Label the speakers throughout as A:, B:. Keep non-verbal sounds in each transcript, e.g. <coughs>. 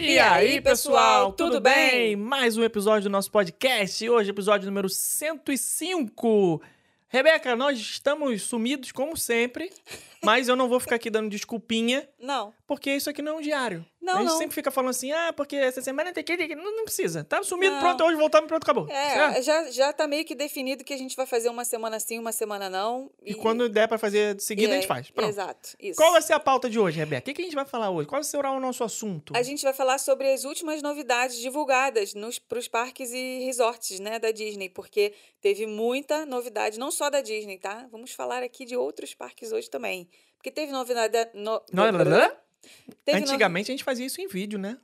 A: E aí, pessoal, tudo bem? Mais um episódio do nosso podcast. Hoje, episódio número 105. Rebeca, nós estamos sumidos como sempre, <laughs> mas eu não vou ficar aqui dando desculpinha,
B: Não.
A: porque isso aqui não é um diário.
B: Não,
A: a gente
B: não.
A: sempre fica falando assim, ah, porque essa semana tem que... tem que-" Não, não precisa. Tá sumido,
B: Não.
A: pronto, hoje voltamos, pronto, acabou. Certo?
B: É, já, já tá meio que definido que a gente vai fazer uma semana sim, uma semana não.
A: E quando der pra fazer de seguida, a gente
B: é,
A: faz. Pronto.
B: Exato, isso.
A: Qual vai ser a pauta de hoje, Rebeca? O que, que a gente vai falar hoje? Qual será o nosso assunto?
B: A gente vai falar sobre as últimas novidades divulgadas nos, pros parques e resorts, né, da Disney, porque teve muita novidade, não só da Disney, tá? Vamos falar aqui de outros parques hoje também. Porque teve novidade... da- No,
A: Não é nada?
B: Teve no-
A: Antigamente a gente fazia isso em vídeo, né?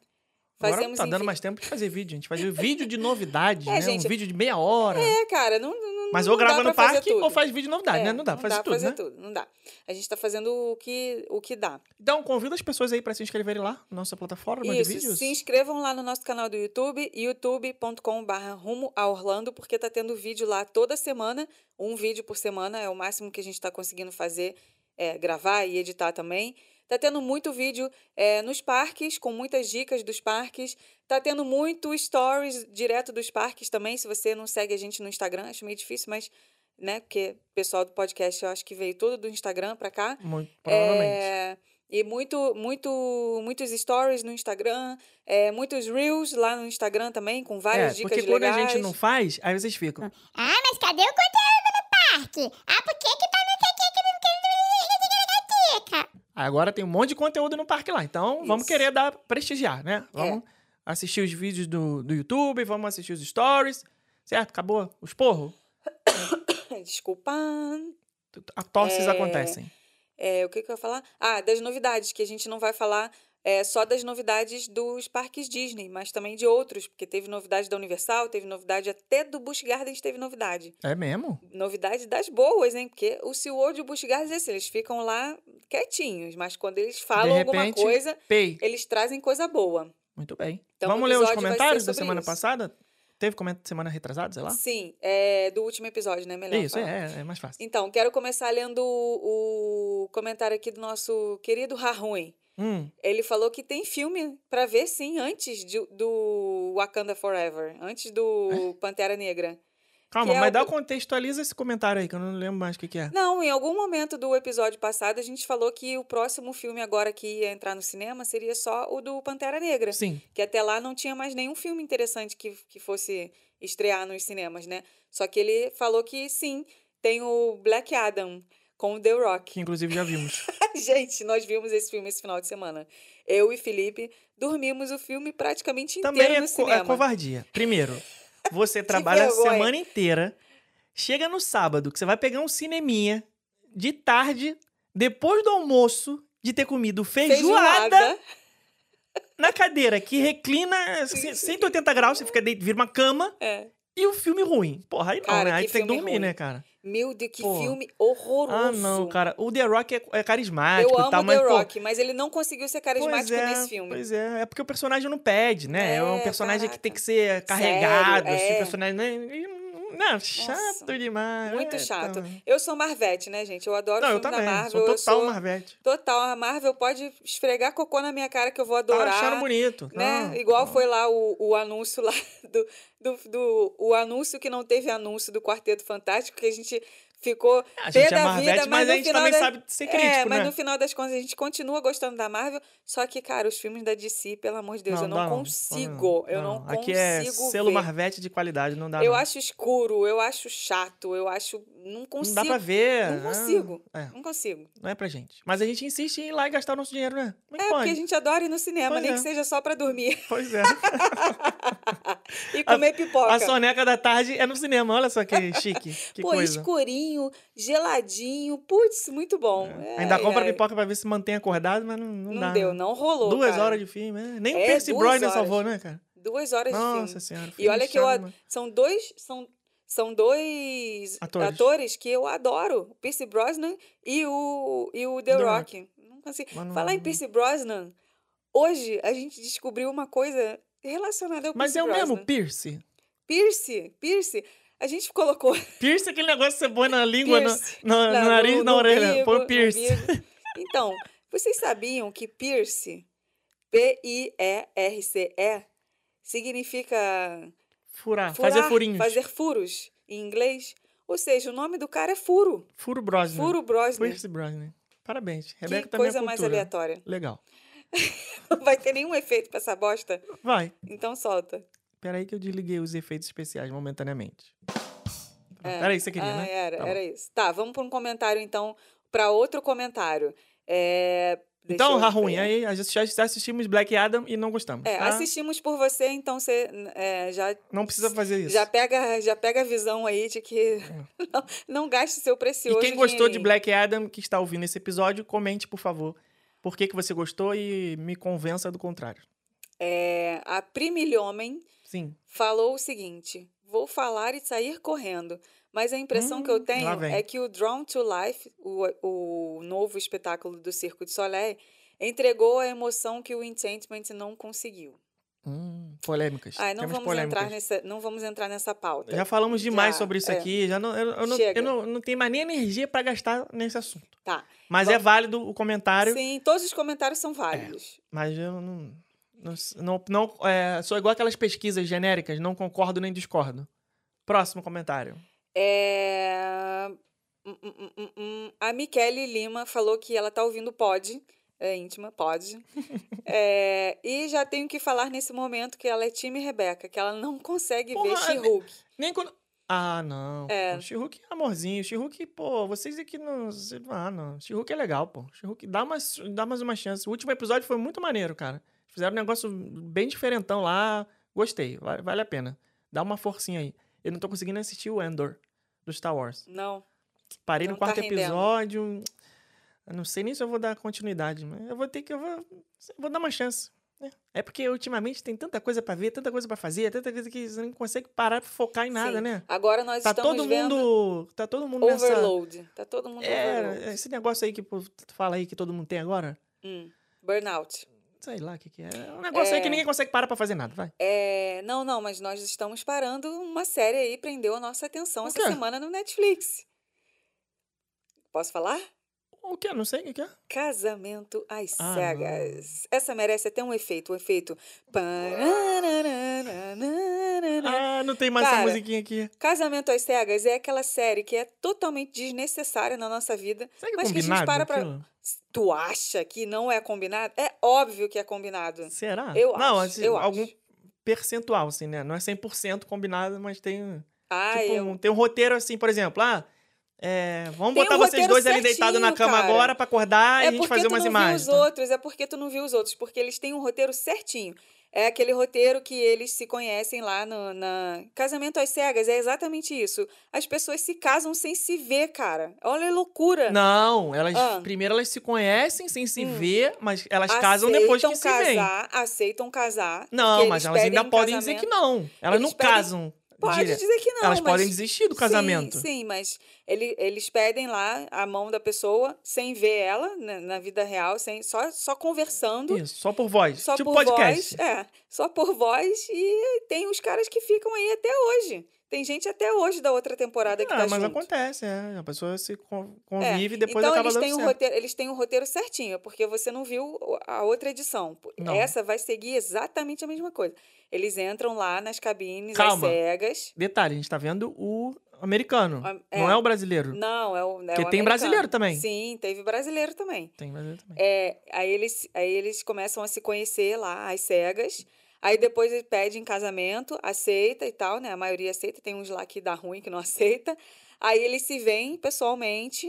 A: Agora
B: Fazemos
A: tá
B: em
A: dando mais tempo de fazer vídeo. A gente fazia vídeo de novidades, <laughs>
B: É,
A: né?
B: gente,
A: Um vídeo de meia hora.
B: É, cara, não, não
A: Mas
B: não
A: ou grava
B: dá
A: no parque ou faz vídeo de novidade,
B: É,
A: né? Não dá pra fazer tudo,
B: fazer
A: né?
B: tudo, não dá. A gente tá fazendo o que, o que dá.
A: Então, convida as pessoas aí pra se inscreverem lá na nossa plataforma de
B: Isso,
A: vídeos.
B: se inscrevam lá no nosso canal do YouTube, youtube.com.br rumo a Orlando, porque tá tendo vídeo lá toda semana, um vídeo por semana, é o máximo que a gente tá conseguindo fazer, é, gravar e editar também. Tá tendo muito vídeo é, nos parques, com muitas dicas dos parques. Tá tendo muito stories direto dos parques também. Se você não segue a gente no Instagram, acho meio difícil, mas, né, porque o pessoal do podcast eu acho que veio tudo do Instagram pra cá.
A: Muito, provavelmente.
B: É, e muito, muito, muitos stories no Instagram, é, muitos reels lá no Instagram também, com várias
A: É,
B: dicas
A: porque quando
B: legais.
A: a gente não faz, aí vocês ficam.
C: Ah, mas cadê o conteúdo no parque? Ah, por que que tá
A: Agora tem um monte de conteúdo no parque lá. Então, vamos
B: Isso.
A: querer dar, prestigiar, né?
B: É.
A: Vamos assistir os vídeos do, do YouTube, vamos assistir os stories. Certo? Acabou? Os porros? <coughs>
B: Desculpa.
A: A tosses
B: É.
A: acontecem.
B: É, o que, que eu ia falar? Ah, das novidades, que a gente não vai falar é, só das novidades dos parques Disney, mas também de outros, porque teve novidade da Universal, teve novidade até do Busch Gardens teve novidade.
A: É mesmo?
B: Novidade das boas, hein? Porque o SeaWorld e o Busch Gardens, assim, eles ficam lá quietinhos, mas quando eles falam
A: de
B: alguma
A: repente,
B: coisa,
A: pei.
B: eles trazem coisa boa.
A: Muito bem.
B: Então,
A: vamos ler os comentários da semana
B: isso.
A: passada? Teve comentário semana retrasada, sei lá?
B: Sim, é do último episódio, né? Melhor
A: Isso,
B: falar.
A: é, é mais fácil.
B: Então, quero começar lendo o, o comentário aqui do nosso querido Rahuen.
A: Hum,
B: Ele falou que tem filme pra ver, sim, antes de- do Wakanda Forever, antes do Pantera Negra.
A: calma,
B: é
A: mas dá contextualiza esse comentário aí, que eu não lembro mais o que, que é.
B: Não, em algum momento do episódio passado, a gente falou que o próximo filme agora que ia entrar no cinema seria só o do Pantera Negra.
A: Sim.
B: Que até lá não tinha mais nenhum filme interessante que, que fosse estrear nos cinemas, né? Só que ele falou que sim, tem o Black Adam com o The Rock.
A: Que inclusive já vimos. <laughs>
B: Gente, nós vimos esse filme esse final de semana. Eu e Felipe dormimos o filme praticamente inteiro
A: Também é,
B: no
A: co-
B: cinema.
A: é covardia. Primeiro, você <laughs> trabalha a semana inteira, chega no sábado, que você vai pegar um cineminha de tarde, depois do almoço, de ter comido feijoada, <laughs> na cadeira, que reclina
B: Sim,
A: c-
B: sim.
A: 180 graus, você fica deitado, vira uma cama,
B: É.
A: e o filme ruim. Porra, aí não,
B: Cara,
A: né? Aí tem que dormir,
B: ruim.
A: né, cara?
B: Meu Deus, que
A: Pô.
B: filme horroroso.
A: Ah, não, cara. O The Rock é, é carismático
B: Eu amo
A: tal,
B: The
A: mas, pô,
B: Rock, mas ele não conseguiu ser carismático
A: é,
B: nesse filme.
A: Pois é, é porque o personagem não pede, né? É, um
B: É,
A: personagem que tem
B: caraca.
A: que ser carregado,
B: Sério,
A: assim,
B: é.
A: personagem. né? E, Não, chato demais.
B: Muito
A: é,
B: chato.
A: tá.
B: Eu sou Marvete, né, gente? Eu adoro
A: Não, eu
B: filme
A: também.
B: da Marvel.
A: sou
B: eu
A: total
B: sou
A: Marvete.
B: total. A Marvel pode esfregar cocô na minha cara que eu vou
A: Tá
B: adorar.
A: achando bonito.
B: né?
A: Não,
B: Igual
A: não.
B: foi lá o, o anúncio lá do, <laughs> do, do- o anúncio que não teve anúncio do Quarteto Fantástico, que a gente ficou
A: A
B: pé
A: gente é
B: da
A: Marvete,
B: vida,
A: mas,
B: mas,
A: a gente também
B: da-
A: sabe ser crítico,
B: É, mas
A: né?
B: no final das contas a gente continua gostando da Marvel, só que, cara, os filmes da DC, pelo amor de Deus, eu não
A: dá
B: consigo, eu não,
A: Aqui
B: consigo
A: é selo
B: ver.
A: Marvete de qualidade, não dá
B: Eu
A: não.
B: acho escuro, eu acho chato, eu acho... Não consigo.
A: Não dá pra ver.
B: Não consigo.
A: É,
B: Não consigo.
A: não é pra gente. Mas a gente insiste em ir lá e gastar o nosso dinheiro, né? Como
B: É,
A: pode?
B: porque a gente adora ir no cinema,
A: Pois
B: nem
A: é.
B: que seja só pra dormir <laughs>
A: Pois é. <laughs>
B: e comer pipoca.
A: A soneca da tarde é no cinema, olha só que <laughs> chique. Que
B: Pô,
A: coisa.
B: escurinho, geladinho, putz, muito bom.
A: Ainda
B: Ai,
A: compra
B: ai.
A: pipoca pra ver se mantém acordado, mas não, não,
B: Não
A: dá.
B: deu,
A: né?
B: não rolou.
A: Duas
B: cara.
A: horas de filme, né? Nem o
B: É,
A: Percy Brosnan salvou, né, cara?
B: Duas horas de
A: Nossa
B: filme.
A: senhora.
B: E olha que eu, são dois, são, são dois
A: Atores.
B: atores. que eu adoro, o Pierce Brosnan e o, e o The,
A: The
B: Rock. Não consigo.
A: Não-
B: Falar em Pierce Brosnan, hoje a gente descobriu uma coisa relacionada ao
A: Mas
B: Pierce
A: é o
B: Brosnan.
A: mesmo Pierce.
B: Pierce, Pierce, a gente colocou <laughs>
A: Pierce é aquele negócio que você põe na língua, no,
B: Pierce.
A: no, no
B: na-
A: nariz,
B: no-
A: na orelha.
B: umbigo,
A: Põe o
B: no
A: Pierce.
B: Então, vocês sabiam que Pierce P-I-E-R-C-E significa
A: Furar,
B: furar,
A: fazer furinhos.
B: fazer furos em inglês. Ou seja, o nome do cara é Furo.
A: Furo Brosnan.
B: Furo Brosnan.
A: Pierce Brosnan. Parabéns. Rebeca
B: Que
A: também
B: coisa
A: é
B: mais aleatória.
A: Legal. <laughs>
B: Não vai ter nenhum efeito pra essa bosta?
A: Vai.
B: Então solta.
A: Peraí que eu desliguei os efeitos especiais momentaneamente.
B: É.
A: Peraí, você queria,
B: ah,
A: né?
B: Era,
A: Tá
B: era isso. Tá, vamos para um comentário, então, para outro comentário. É,
A: Então,
B: ver.
A: aí a gente já assistimos Black Adam e não gostamos.
B: É,
A: tá?
B: assistimos por você, então você é, já,
A: Não precisa fazer isso.
B: já, pega, já pega a visão aí de que <laughs> não, não gaste seu
A: É. e
B: precioso
A: quem gostou de. Black Adam, que está ouvindo esse episódio, comente, por favor, por que, que você gostou e me convença do contrário.
B: É, a Primilha Homem
A: Sim.
B: falou o seguinte: vou falar e sair correndo. Mas a impressão que eu
A: Hum,
B: tenho é que o Drawn to Life, o, o novo espetáculo do Circo de Soleil, entregou a emoção que o Enchantment não conseguiu.
A: Hum, polêmicas.
B: Ah, não
A: Temos
B: vamos,
A: polêmicas.
B: entrar nessa, não vamos entrar nessa pauta.
A: Já falamos demais
B: Já,
A: sobre isso
B: é.
A: aqui. Já não, eu, eu não, eu não, não tenho mais nem energia para gastar nesse assunto.
B: Tá.
A: Mas é
B: Vamos-
A: válido o comentário.
B: Sim, todos os comentários são válidos.
A: Mas eu não. Não, não, é, sou igual aquelas pesquisas genéricas, não concordo nem discordo. Próximo comentário.
B: É... hum, hum, hum. A Michele Lima falou que ela tá ouvindo Pod, é íntima, Pod. <laughs> É, E já tenho que falar nesse momento que ela é time Rebeca, que ela não consegue ver
A: Porra,
B: She-Hulk.
A: Nem quando. Ah, não.
B: É.
A: O She-Hulk é amorzinho. O She-Hulk, pô, vocês aqui não. Ah, não. She-Hulk é legal, pô. She-Hulk dá, mais, dá mais uma chance. O último episódio foi muito maneiro, cara. Fizeram um negócio bem diferentão lá. Gostei. Vale, vale a pena. Dá uma forcinha aí. Eu não tô conseguindo assistir o Endor do Star Wars.
B: Não.
A: Parei
B: Não
A: no
B: tá
A: quarto
B: rendendo.
A: episódio. Eu não sei nem se eu vou dar continuidade, mas eu vou ter que. Eu vou, eu vou dar uma chance. né? É porque ultimamente tem tanta coisa pra ver, tanta coisa pra fazer, tanta coisa que você não consegue parar pra focar em nada,
B: Sim.
A: né?
B: Agora nós
A: Tá
B: estamos
A: todo
B: vendo
A: mundo. Tá todo mundo nessa.
B: overload. Tá todo mundo overload.
A: É, esse negócio aí que tu fala aí que todo mundo tem agora.
B: Hum, burnout.
A: Sei lá o que, que é. É um negócio aí que
B: É.
A: ninguém consegue parar pra fazer nada, vai.
B: É, não, não, mas nós estamos parando uma série aí, prendeu a nossa atenção essa semana no Netflix. Posso falar?
A: O que? Não sei o que, é.
B: Casamento às
A: Ah,
B: cegas. Essa merece até um efeito, um efeito.
A: Ah, não tem mais essa
B: Cara,
A: musiquinha aqui.
B: Casamento às cegas é aquela série que é totalmente desnecessária na nossa vida,
A: Será que é
B: mas que a gente para pra.
A: aquilo?
B: Tu acha que não é combinado? É óbvio que é combinado.
A: Será?
B: Eu
A: não,
B: acho,
A: assim,
B: eu
A: algum
B: acho.
A: percentual, assim, né? Não é 100% combinado, mas tem.
B: Ah,
A: tipo,
B: eu.
A: um- tem um roteiro assim, por exemplo, ah, é, vamos
B: Tem
A: botar
B: um
A: vocês dois ali deitados na
B: certinho,
A: cama
B: cara.
A: agora pra acordar e
B: É
A: a gente
B: porque
A: fazer
B: tu
A: umas
B: não
A: imagens.
B: viu
A: tá?
B: os outros, é porque tu não viu os outros, porque eles têm um roteiro certinho. É aquele roteiro que eles se conhecem lá no na Casamento às Cegas, é exatamente isso. As pessoas se casam sem se ver, cara. Olha a loucura.
A: Não, elas
B: Ah.
A: primeiro elas se conhecem sem se
B: Hum.
A: ver, mas elas casam depois que se
B: Aceitam
A: veem.
B: casar, aceitam casar.
A: Não, mas elas ainda podem dizer que
B: casamento.
A: não. Elas
B: Eles
A: não
B: pedem-
A: casam.
B: Pode dizer que não,
A: elas
B: mas...
A: podem desistir do casamento.
B: Sim, sim, mas ele, eles pedem lá a mão da pessoa sem ver ela né, na vida real, sem, só, só conversando.
A: Isso, só por voz.
B: Só
A: tipo
B: por
A: podcast.
B: voz, é, só por voz e tem os caras que ficam aí até hoje. Tem gente até hoje da outra temporada que
A: Ah,
B: tá
A: mas
B: junto.
A: acontece, é. A pessoa se
B: É,
A: convive e depois
B: então
A: acaba
B: eles
A: dando
B: têm, um
A: certo.
B: roteiro, eles têm um roteiro certinho, porque você não viu a outra edição.
A: Não.
B: Essa vai seguir exatamente a mesma coisa. Eles entram lá nas cabines,
A: Calma.
B: às cegas.
A: Detalhe, a gente tá vendo o americano.
B: É.
A: Não é o brasileiro.
B: Não, é o. É
A: Porque
B: o
A: tem
B: americano.
A: brasileiro também.
B: Sim, teve brasileiro também.
A: Tem brasileiro também.
B: É, aí, eles, aí eles começam a se conhecer lá, às cegas. Aí depois ele pede em casamento, aceita e tal, né? A maioria aceita, tem uns lá que dá ruim, que não <laughs> aceita. Aí eles se veem pessoalmente.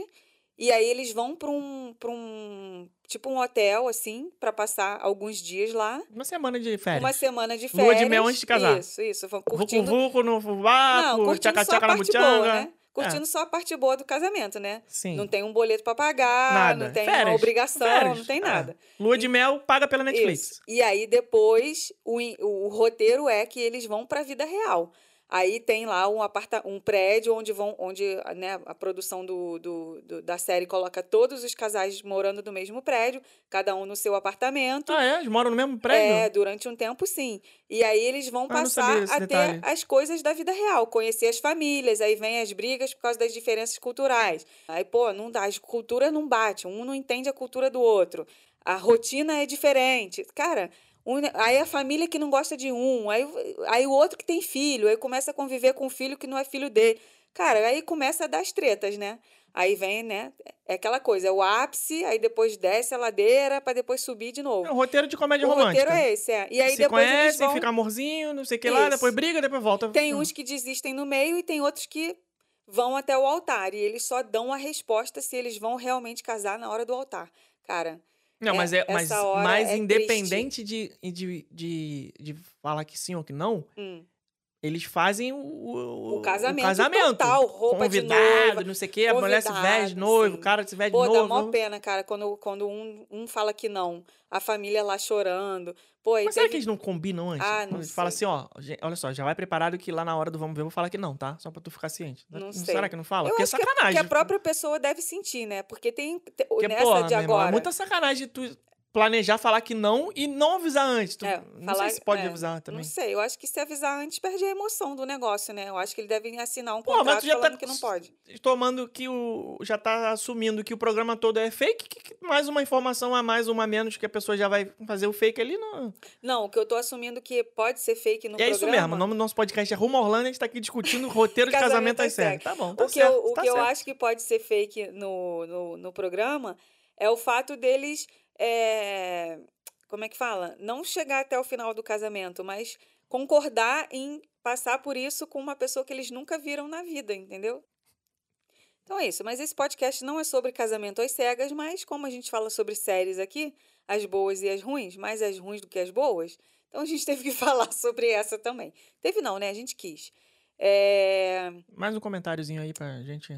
B: E aí eles vão para um, pra um. Tipo um hotel, assim, para passar alguns dias lá.
A: Uma semana de férias.
B: Uma semana de
A: Lua
B: férias.
A: de mel antes de casar.
B: Isso, isso. Vão
A: Vucu
B: curtindo.
A: vucu no
B: Não,
A: fubaco,
B: curtindo
A: tchaca
B: só a
A: tchaca
B: parte boa, né? Curtindo só a parte boa do casamento, né?
A: Sim.
B: Não tem um boleto para pagar,
A: Nada.
B: não tem uma
A: Férias,
B: obrigação,
A: férias.
B: não tem
A: É.
B: nada.
A: Lua de mel paga pela Netflix.
B: Isso. E aí depois o, o roteiro é que eles vão para a vida real. Aí tem lá um, aparta um prédio onde vão, onde né, a produção do, do, do- da série coloca todos os casais morando no mesmo prédio, cada um no seu apartamento.
A: Ah, é? Eles moram no mesmo prédio?
B: É, durante um tempo, sim. E aí eles vão
A: Ah,
B: passar a
A: detalhe.
B: ter as coisas da vida real, conhecer as famílias, aí vem as brigas por causa das diferenças culturais. Aí, pô, não dá, as culturas não batem, um não entende a cultura do outro. A rotina é diferente. Cara, um- aí a família que não gosta de um, aí, aí o outro que tem filho, aí começa a conviver com o filho que não é filho dele. Cara, aí começa a dar as tretas, né? Aí vem, né? É aquela coisa, é o ápice, aí depois desce a ladeira para depois subir de novo.
A: É um roteiro de comédia
B: O
A: romântica.
B: roteiro é esse, é. E aí
A: Se
B: depois eles
A: conhecem,
B: vão...
A: fica amorzinho, não sei o que lá,
B: Isso.
A: depois briga, depois volta.
B: Tem
A: Hum.
B: uns que desistem no meio e tem outros que vão até o altar. E eles só dão a resposta se eles vão realmente casar na hora do altar. Cara,
A: Não,
B: É,
A: mas é mas
B: essa hora
A: mais
B: é
A: independente de, de, de, de falar que sim ou que não,
B: hum,
A: eles fazem o, o,
B: O casamento
A: casamento.
B: total, roupa de
A: Convidado,
B: noiva,
A: não sei o quê, a mulher se veste de noivo, o cara se veste
B: pô,
A: de
B: dá
A: novo.
B: mó pena, cara, quando, quando um, um fala que não. A família lá chorando. Pô,
A: Mas será que
B: teve...
A: eles não combinam antes?
B: Ah, não
A: Eles falam assim, ó, olha só, já vai preparado que lá na hora do vamos ver eu vou falar que não, tá? Só pra tu ficar ciente.
B: Não sei.
A: Será que não fala?
B: Eu
A: Porque é
B: que, é-
A: sacanagem.
B: que a própria pessoa deve sentir, né? Porque tem... te-
A: Porque,
B: nessa
A: porra,
B: de
A: meu irmão,
B: agora...
A: é muita sacanagem tu planejar falar que não e não avisar antes. Tu-
B: É,
A: não
B: falar-
A: sei se pode
B: é,
A: avisar também.
B: Não sei, eu acho que se avisar antes perde a emoção do negócio, né? Eu acho que eles devem assinar um
A: Pô, mas
B: contrato
A: tu já tá
B: falando que não pode.
A: tomando que o. Já tá assumindo que o programa todo é fake, que, que mais uma informação a mais, uma a menos, que a pessoa já vai fazer o fake ali. Não...
B: Não, o que eu tô assumindo que pode ser fake no
A: é
B: programa...
A: isso mesmo. O nome do nosso podcast é Rumo Orlando, a gente tá aqui discutindo roteiro de <laughs> casamento às cegas. Tá bom, tá
B: o que,
A: certo.
B: eu, o
A: tá
B: que eu
A: certo.
B: acho que pode ser fake no, no, no programa é o fato deles. É, como é que fala? Não chegar até o final do casamento, mas concordar em passar por isso com uma pessoa que eles nunca viram na vida, entendeu? Então é isso. Mas esse podcast não é sobre casamento às cegas, mas como a gente fala sobre séries aqui, as boas e as ruins, mais as ruins do que as boas, então a gente <laughs> teve que falar sobre essa também. Teve não, né? A gente quis. É...
A: Mais um comentáriozinho aí pra gente.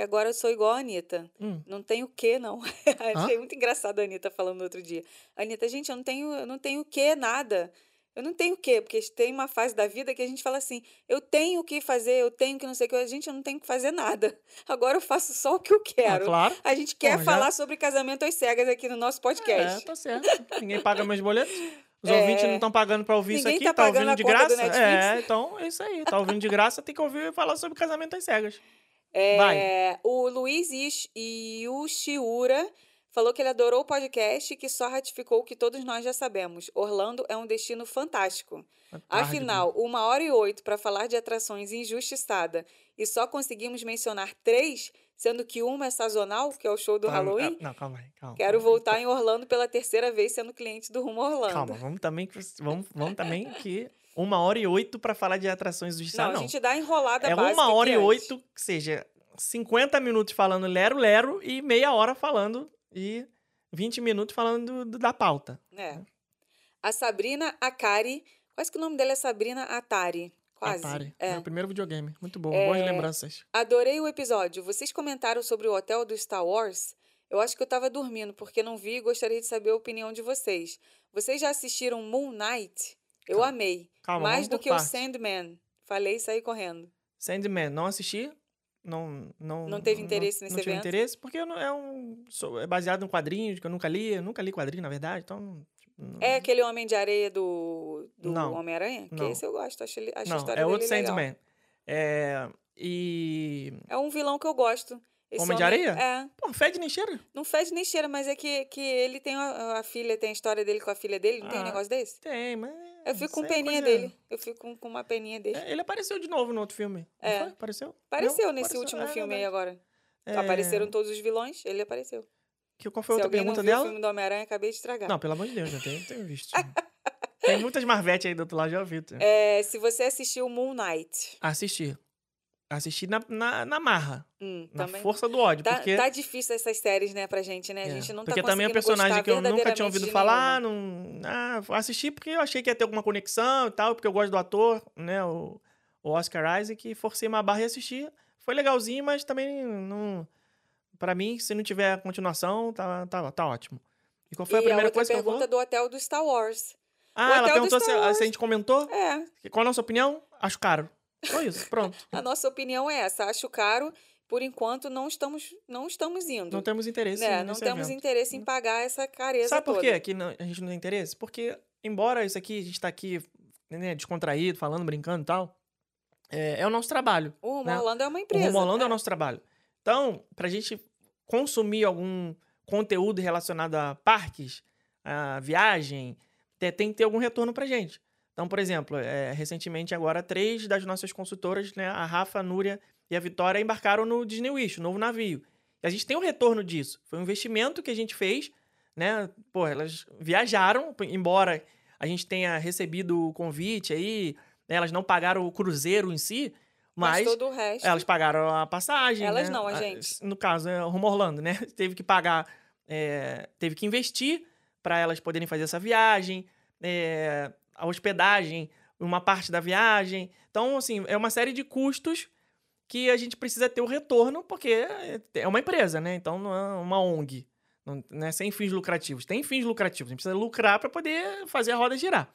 B: Porque agora eu sou igual a Anitta.
A: Hum.
B: Não tenho o quê, não. <laughs> Achei muito engraçado a Anitta falando no outro dia. Anitta, gente, eu não tenho, eu não tenho o quê, nada. Eu não tenho o quê, porque tem uma fase da vida que a gente fala assim, eu tenho o que fazer, eu tenho que não sei o que. Gente, eu não tenho que fazer nada. <laughs> Agora eu faço só o que eu
A: Ah,
B: quero.
A: claro.
B: A gente quer
A: já-
B: falar sobre casamento às cegas aqui no nosso
A: É,
B: podcast.
A: tá certo. Ninguém paga meus boletos. Os
B: É.
A: ouvintes não estão pagando pra ouvir
B: Ninguém
A: isso aqui,
B: tá
A: tá,
B: pagando
A: ouvindo
B: a
A: de graça. É, então é isso aí. Tá ouvindo de graça, tem que ouvir e falar sobre casamento às cegas.
B: É, o Luiz Yushiura falou que ele adorou o podcast e que só ratificou o que todos nós já sabemos. Orlando é um destino fantástico.
A: Tarde,
B: Afinal, uma hora e oito para falar de atrações injustiçada e só conseguimos mencionar três, sendo que uma é sazonal, que é o show do
A: Tá,
B: Halloween.
A: Não, calma aí, calma.
B: Quero voltar em Orlando pela terceira vez sendo cliente do Rumo Orlando.
A: Calma, vamos também, que- vamos, vamos também que uma hora e oito pra falar de atrações do
B: Não,
A: Estado,
B: a
A: não.
B: gente dá enrolada
A: É uma hora e
B: antes.
A: oito, que seja 50 minutos falando lero-lero e meia hora falando e 20 minutos falando do- da pauta.
B: É. A Sabrina Akari, quase que o nome dela é Sabrina Atari. Quase.
A: Atari.
B: É.
A: Meu primeiro videogame. Muito bom, boas lembranças.
B: Adorei o episódio. Vocês comentaram sobre o hotel do Star Wars? Eu acho que eu tava dormindo porque não vi e gostaria de saber a opinião de vocês. Vocês já assistiram Moon Knight? Eu
A: Calma.
B: amei.
A: Calma,
B: Mais do que
A: partes.
B: o Sandman. Falei e saí correndo.
A: Sandman, não assisti. Não, não,
B: Não teve interesse nesse
A: não tive
B: evento?
A: interesse, porque eu não- é um. sou- é baseado em quadrinhos que eu nunca li. Eu nunca li quadrinho, na verdade, então. não-
B: É aquele Homem de Areia do, do
A: Não.
B: Homem-Aranha? Que
A: Não.
B: esse eu gosto. Acho, acho a
A: Não,
B: história
A: é outro
B: legal.
A: Sandman. É. E.
B: É um vilão que eu gosto. Esse
A: Homem de Areia?
B: É.
A: Pô, fede nem cheira.
B: Não fede nem cheira, mas é que, que ele tem a, a filha, tem a história dele com a filha dele. Não tem um
A: Ah,
B: negócio desse?
A: Tem, mas.
B: Eu fico com
A: é
B: peninha
A: coisa-
B: dele. Eu fico com, com uma peninha dele.
A: É, ele apareceu de novo no outro filme. não
B: É.
A: foi? Apareceu?
B: Apareceu
A: Não?
B: nesse
A: Apareceu,
B: último
A: é
B: filme aí agora.
A: É,
B: Apareceram todos os vilões, ele apareceu.
A: Que, qual foi a outra pergunta
B: viu o
A: dela?
B: filme do Homem-Aranha, acabei de estragar.
A: Não, pelo amor de Deus, já tenho, tenho visto. <laughs> Tem muitas Marvete aí do outro lado, já ouvi.
B: É, se você assistiu Moon Knight,
A: Assisti. Assisti na, na, na marra.
B: hum,
A: Na
B: também.
A: força do ódio.
B: Tá,
A: porque
B: tá difícil essas séries, né, pra gente, né? A
A: É,
B: gente não tá
A: Porque também é um personagem que eu nunca tinha ouvido falar. Não, ah, assisti porque eu achei que ia ter alguma conexão e tal, porque eu gosto do ator, né? O, o Oscar Isaac, e forcei uma barra e assisti. Foi legalzinho, mas também não. Pra mim, se não tiver continuação, tá, tá, tá ótimo. E qual foi a
B: e
A: primeira
B: outra
A: coisa que eu
B: pergunta do hotel do Star Wars.
A: Ah, ela
B: hotel do
A: perguntou se, se a gente comentou.
B: É,
A: Qual a nossa opinião? Acho caro. Só isso, pronto. <laughs>
B: A nossa opinião é essa. Acho caro. Por enquanto, não estamos, não estamos indo.
A: Não temos interesse
B: né? Não temos
A: evento.
B: interesse em pagar essa careza
A: Sabe por quê que não- a gente não tem interesse? Porque, embora isso aqui, a gente tá aqui né, descontraído, falando, brincando e tal, é, é o nosso trabalho.
B: O Rumo
A: né?
B: Orlando é uma
A: O
B: empresa.
A: Rumo Orlando é o
B: é.
A: nosso trabalho. Então, pra gente consumir algum conteúdo relacionado a parques, a viagem, te- tem que ter algum retorno pra gente. Então, por exemplo, é, recentemente agora, três das nossas consultoras, né, a Rafa, a Núria e a Vitória, embarcaram no Disney Wish, o novo navio. E a gente tem um retorno disso. Foi um investimento que a gente fez, né? Pô, elas viajaram, embora a gente tenha recebido o convite aí, né, elas não pagaram o cruzeiro em si,
B: Mas,
A: mas
B: todo o resto.
A: elas pagaram a passagem.
B: Elas
A: né?
B: não, a gente.
A: No caso, é o Rumo Orlando, né? <laughs> Teve que pagar, é, teve que investir para elas poderem fazer essa viagem, é, a hospedagem, uma parte da viagem. Então, assim, é uma série de custos que a gente precisa ter o retorno, porque é uma empresa, né? Então não é uma ONG. Não, é sem fins lucrativos. Tem fins lucrativos. A gente precisa lucrar para poder fazer a roda girar.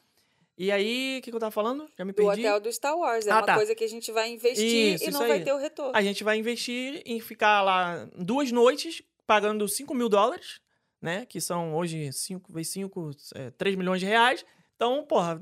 A: E aí, o que, que eu tava falando? Já me perdi.
B: hotel do Star Wars. É
A: Ah,
B: uma
A: tá.
B: coisa que a gente vai investir
A: Isso,
B: e não vai ter o retorno.
A: A gente vai investir em ficar lá duas noites, pagando 5 mil dólares, né? Que são hoje 5 vezes 5, 3 milhões de reais. Então, porra,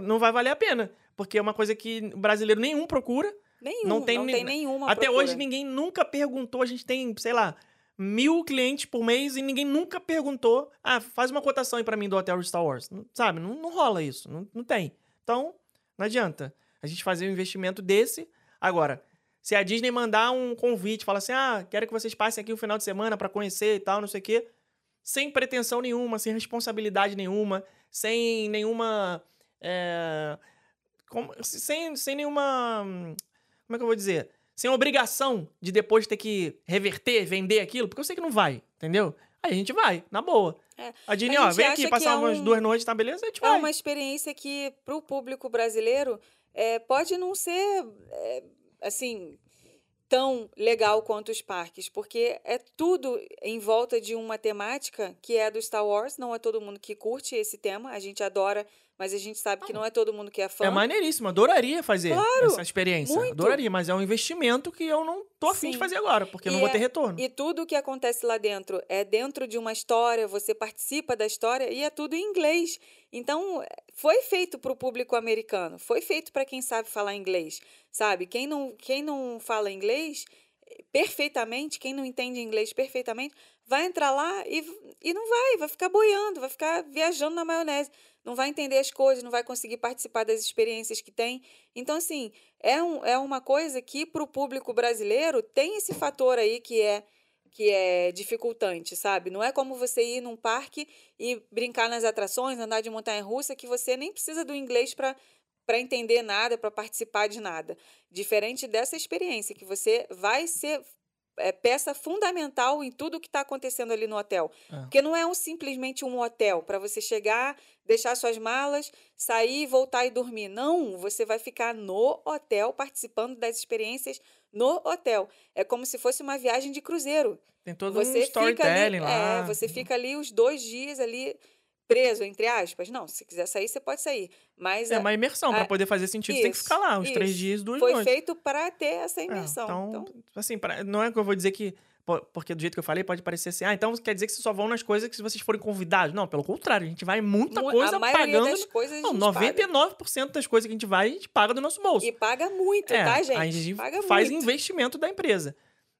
A: não vai valer a pena. Porque é uma coisa que o brasileiro nenhum procura.
B: Nenhum,
A: não
B: não
A: tem
B: tem,
A: nem-
B: nenhuma
A: Até
B: procura.
A: hoje ninguém nunca perguntou. A gente tem, sei lá, mil clientes por mês e ninguém nunca perguntou. Ah, faz uma cotação aí pra mim do hotel Star Wars. Não- sabe? Não, não rola isso. Não, não tem. Então, não adianta a gente fazer um investimento desse. Agora, se a Disney mandar um convite, fala assim: ah, quero que vocês passem aqui o final de semana pra conhecer e tal, não sei o quê. Sem pretensão nenhuma, sem responsabilidade nenhuma, sem nenhuma. é, como- sem, sem nenhuma. hum, Como é que eu vou dizer? Sem obrigação de depois ter que reverter, vender aquilo, porque eu sei que não vai, entendeu? Aí a gente vai, na boa.
B: É,
A: A
B: a
A: ó, vem aqui
B: que
A: passar
B: é
A: umas
B: um-
A: duas noites, tá beleza? A gente
B: É
A: vai.
B: uma experiência que, para o público brasileiro, é, pode não ser, é, assim, tão legal quanto os parques, porque é tudo em volta de uma temática que é do Star Wars. Não é todo mundo que curte esse tema, a gente adora, mas a gente sabe que não é todo mundo que é fã.
A: É maneiríssimo, adoraria fazer
B: Claro,
A: essa experiência.
B: muito.
A: Adoraria, mas é um investimento que eu não tô afim de fazer agora, porque eu não
B: E
A: vou
B: é-
A: ter retorno.
B: E tudo que acontece lá dentro é dentro de uma história, você participa da história e é tudo em inglês. Então, foi feito para o público americano, foi feito para quem sabe falar inglês, sabe? Quem não, quem não fala inglês perfeitamente, quem não entende inglês perfeitamente, vai entrar lá e, e não vai, vai ficar boiando, vai ficar viajando na maionese, não vai entender as coisas, não vai conseguir participar das experiências que tem. Então, assim, é, um, é uma coisa que para o público brasileiro tem esse fator aí que é que é dificultante, sabe? Não é como você ir num parque e brincar nas atrações, andar de montanha-russa, que você nem precisa do inglês para para entender nada, para participar de nada. Diferente dessa experiência, que você vai ser é, peça fundamental em tudo que está acontecendo ali no hotel.
A: É.
B: Porque não é um, simplesmente um hotel para você chegar, deixar suas malas, sair, voltar e dormir. Não, você vai ficar no hotel participando das experiências no hotel. É como se fosse uma viagem de cruzeiro.
A: Tem todo
B: você
A: um
B: fica
A: storytelling
B: ali,
A: lá.
B: É, você fica ali os dois dias ali preso, entre aspas. Não, se quiser sair, você pode sair. Mas
A: É
B: a-
A: uma imersão, pra
B: a-
A: poder fazer sentido, tem que
B: isso,
A: ficar lá, uns três
B: isso.
A: dias e duas
B: foi
A: noites.
B: feito para ter essa
A: É,
B: imersão.
A: então,
B: então,
A: assim, pra- não é que eu vou dizer que. po- Porque do jeito que eu falei, pode parecer assim, ah, então quer dizer que vocês só vão nas coisas que se vocês forem convidados. Não, pelo contrário, a gente vai muita
B: mu-
A: coisa
B: a maioria
A: pagando.
B: das coisas
A: Não,
B: gente paga.
A: 99% das coisas que a gente vai, a gente paga do nosso bolso.
B: E paga muito,
A: É,
B: tá, gente?
A: A gente
B: paga
A: faz
B: muito.
A: investimento da empresa.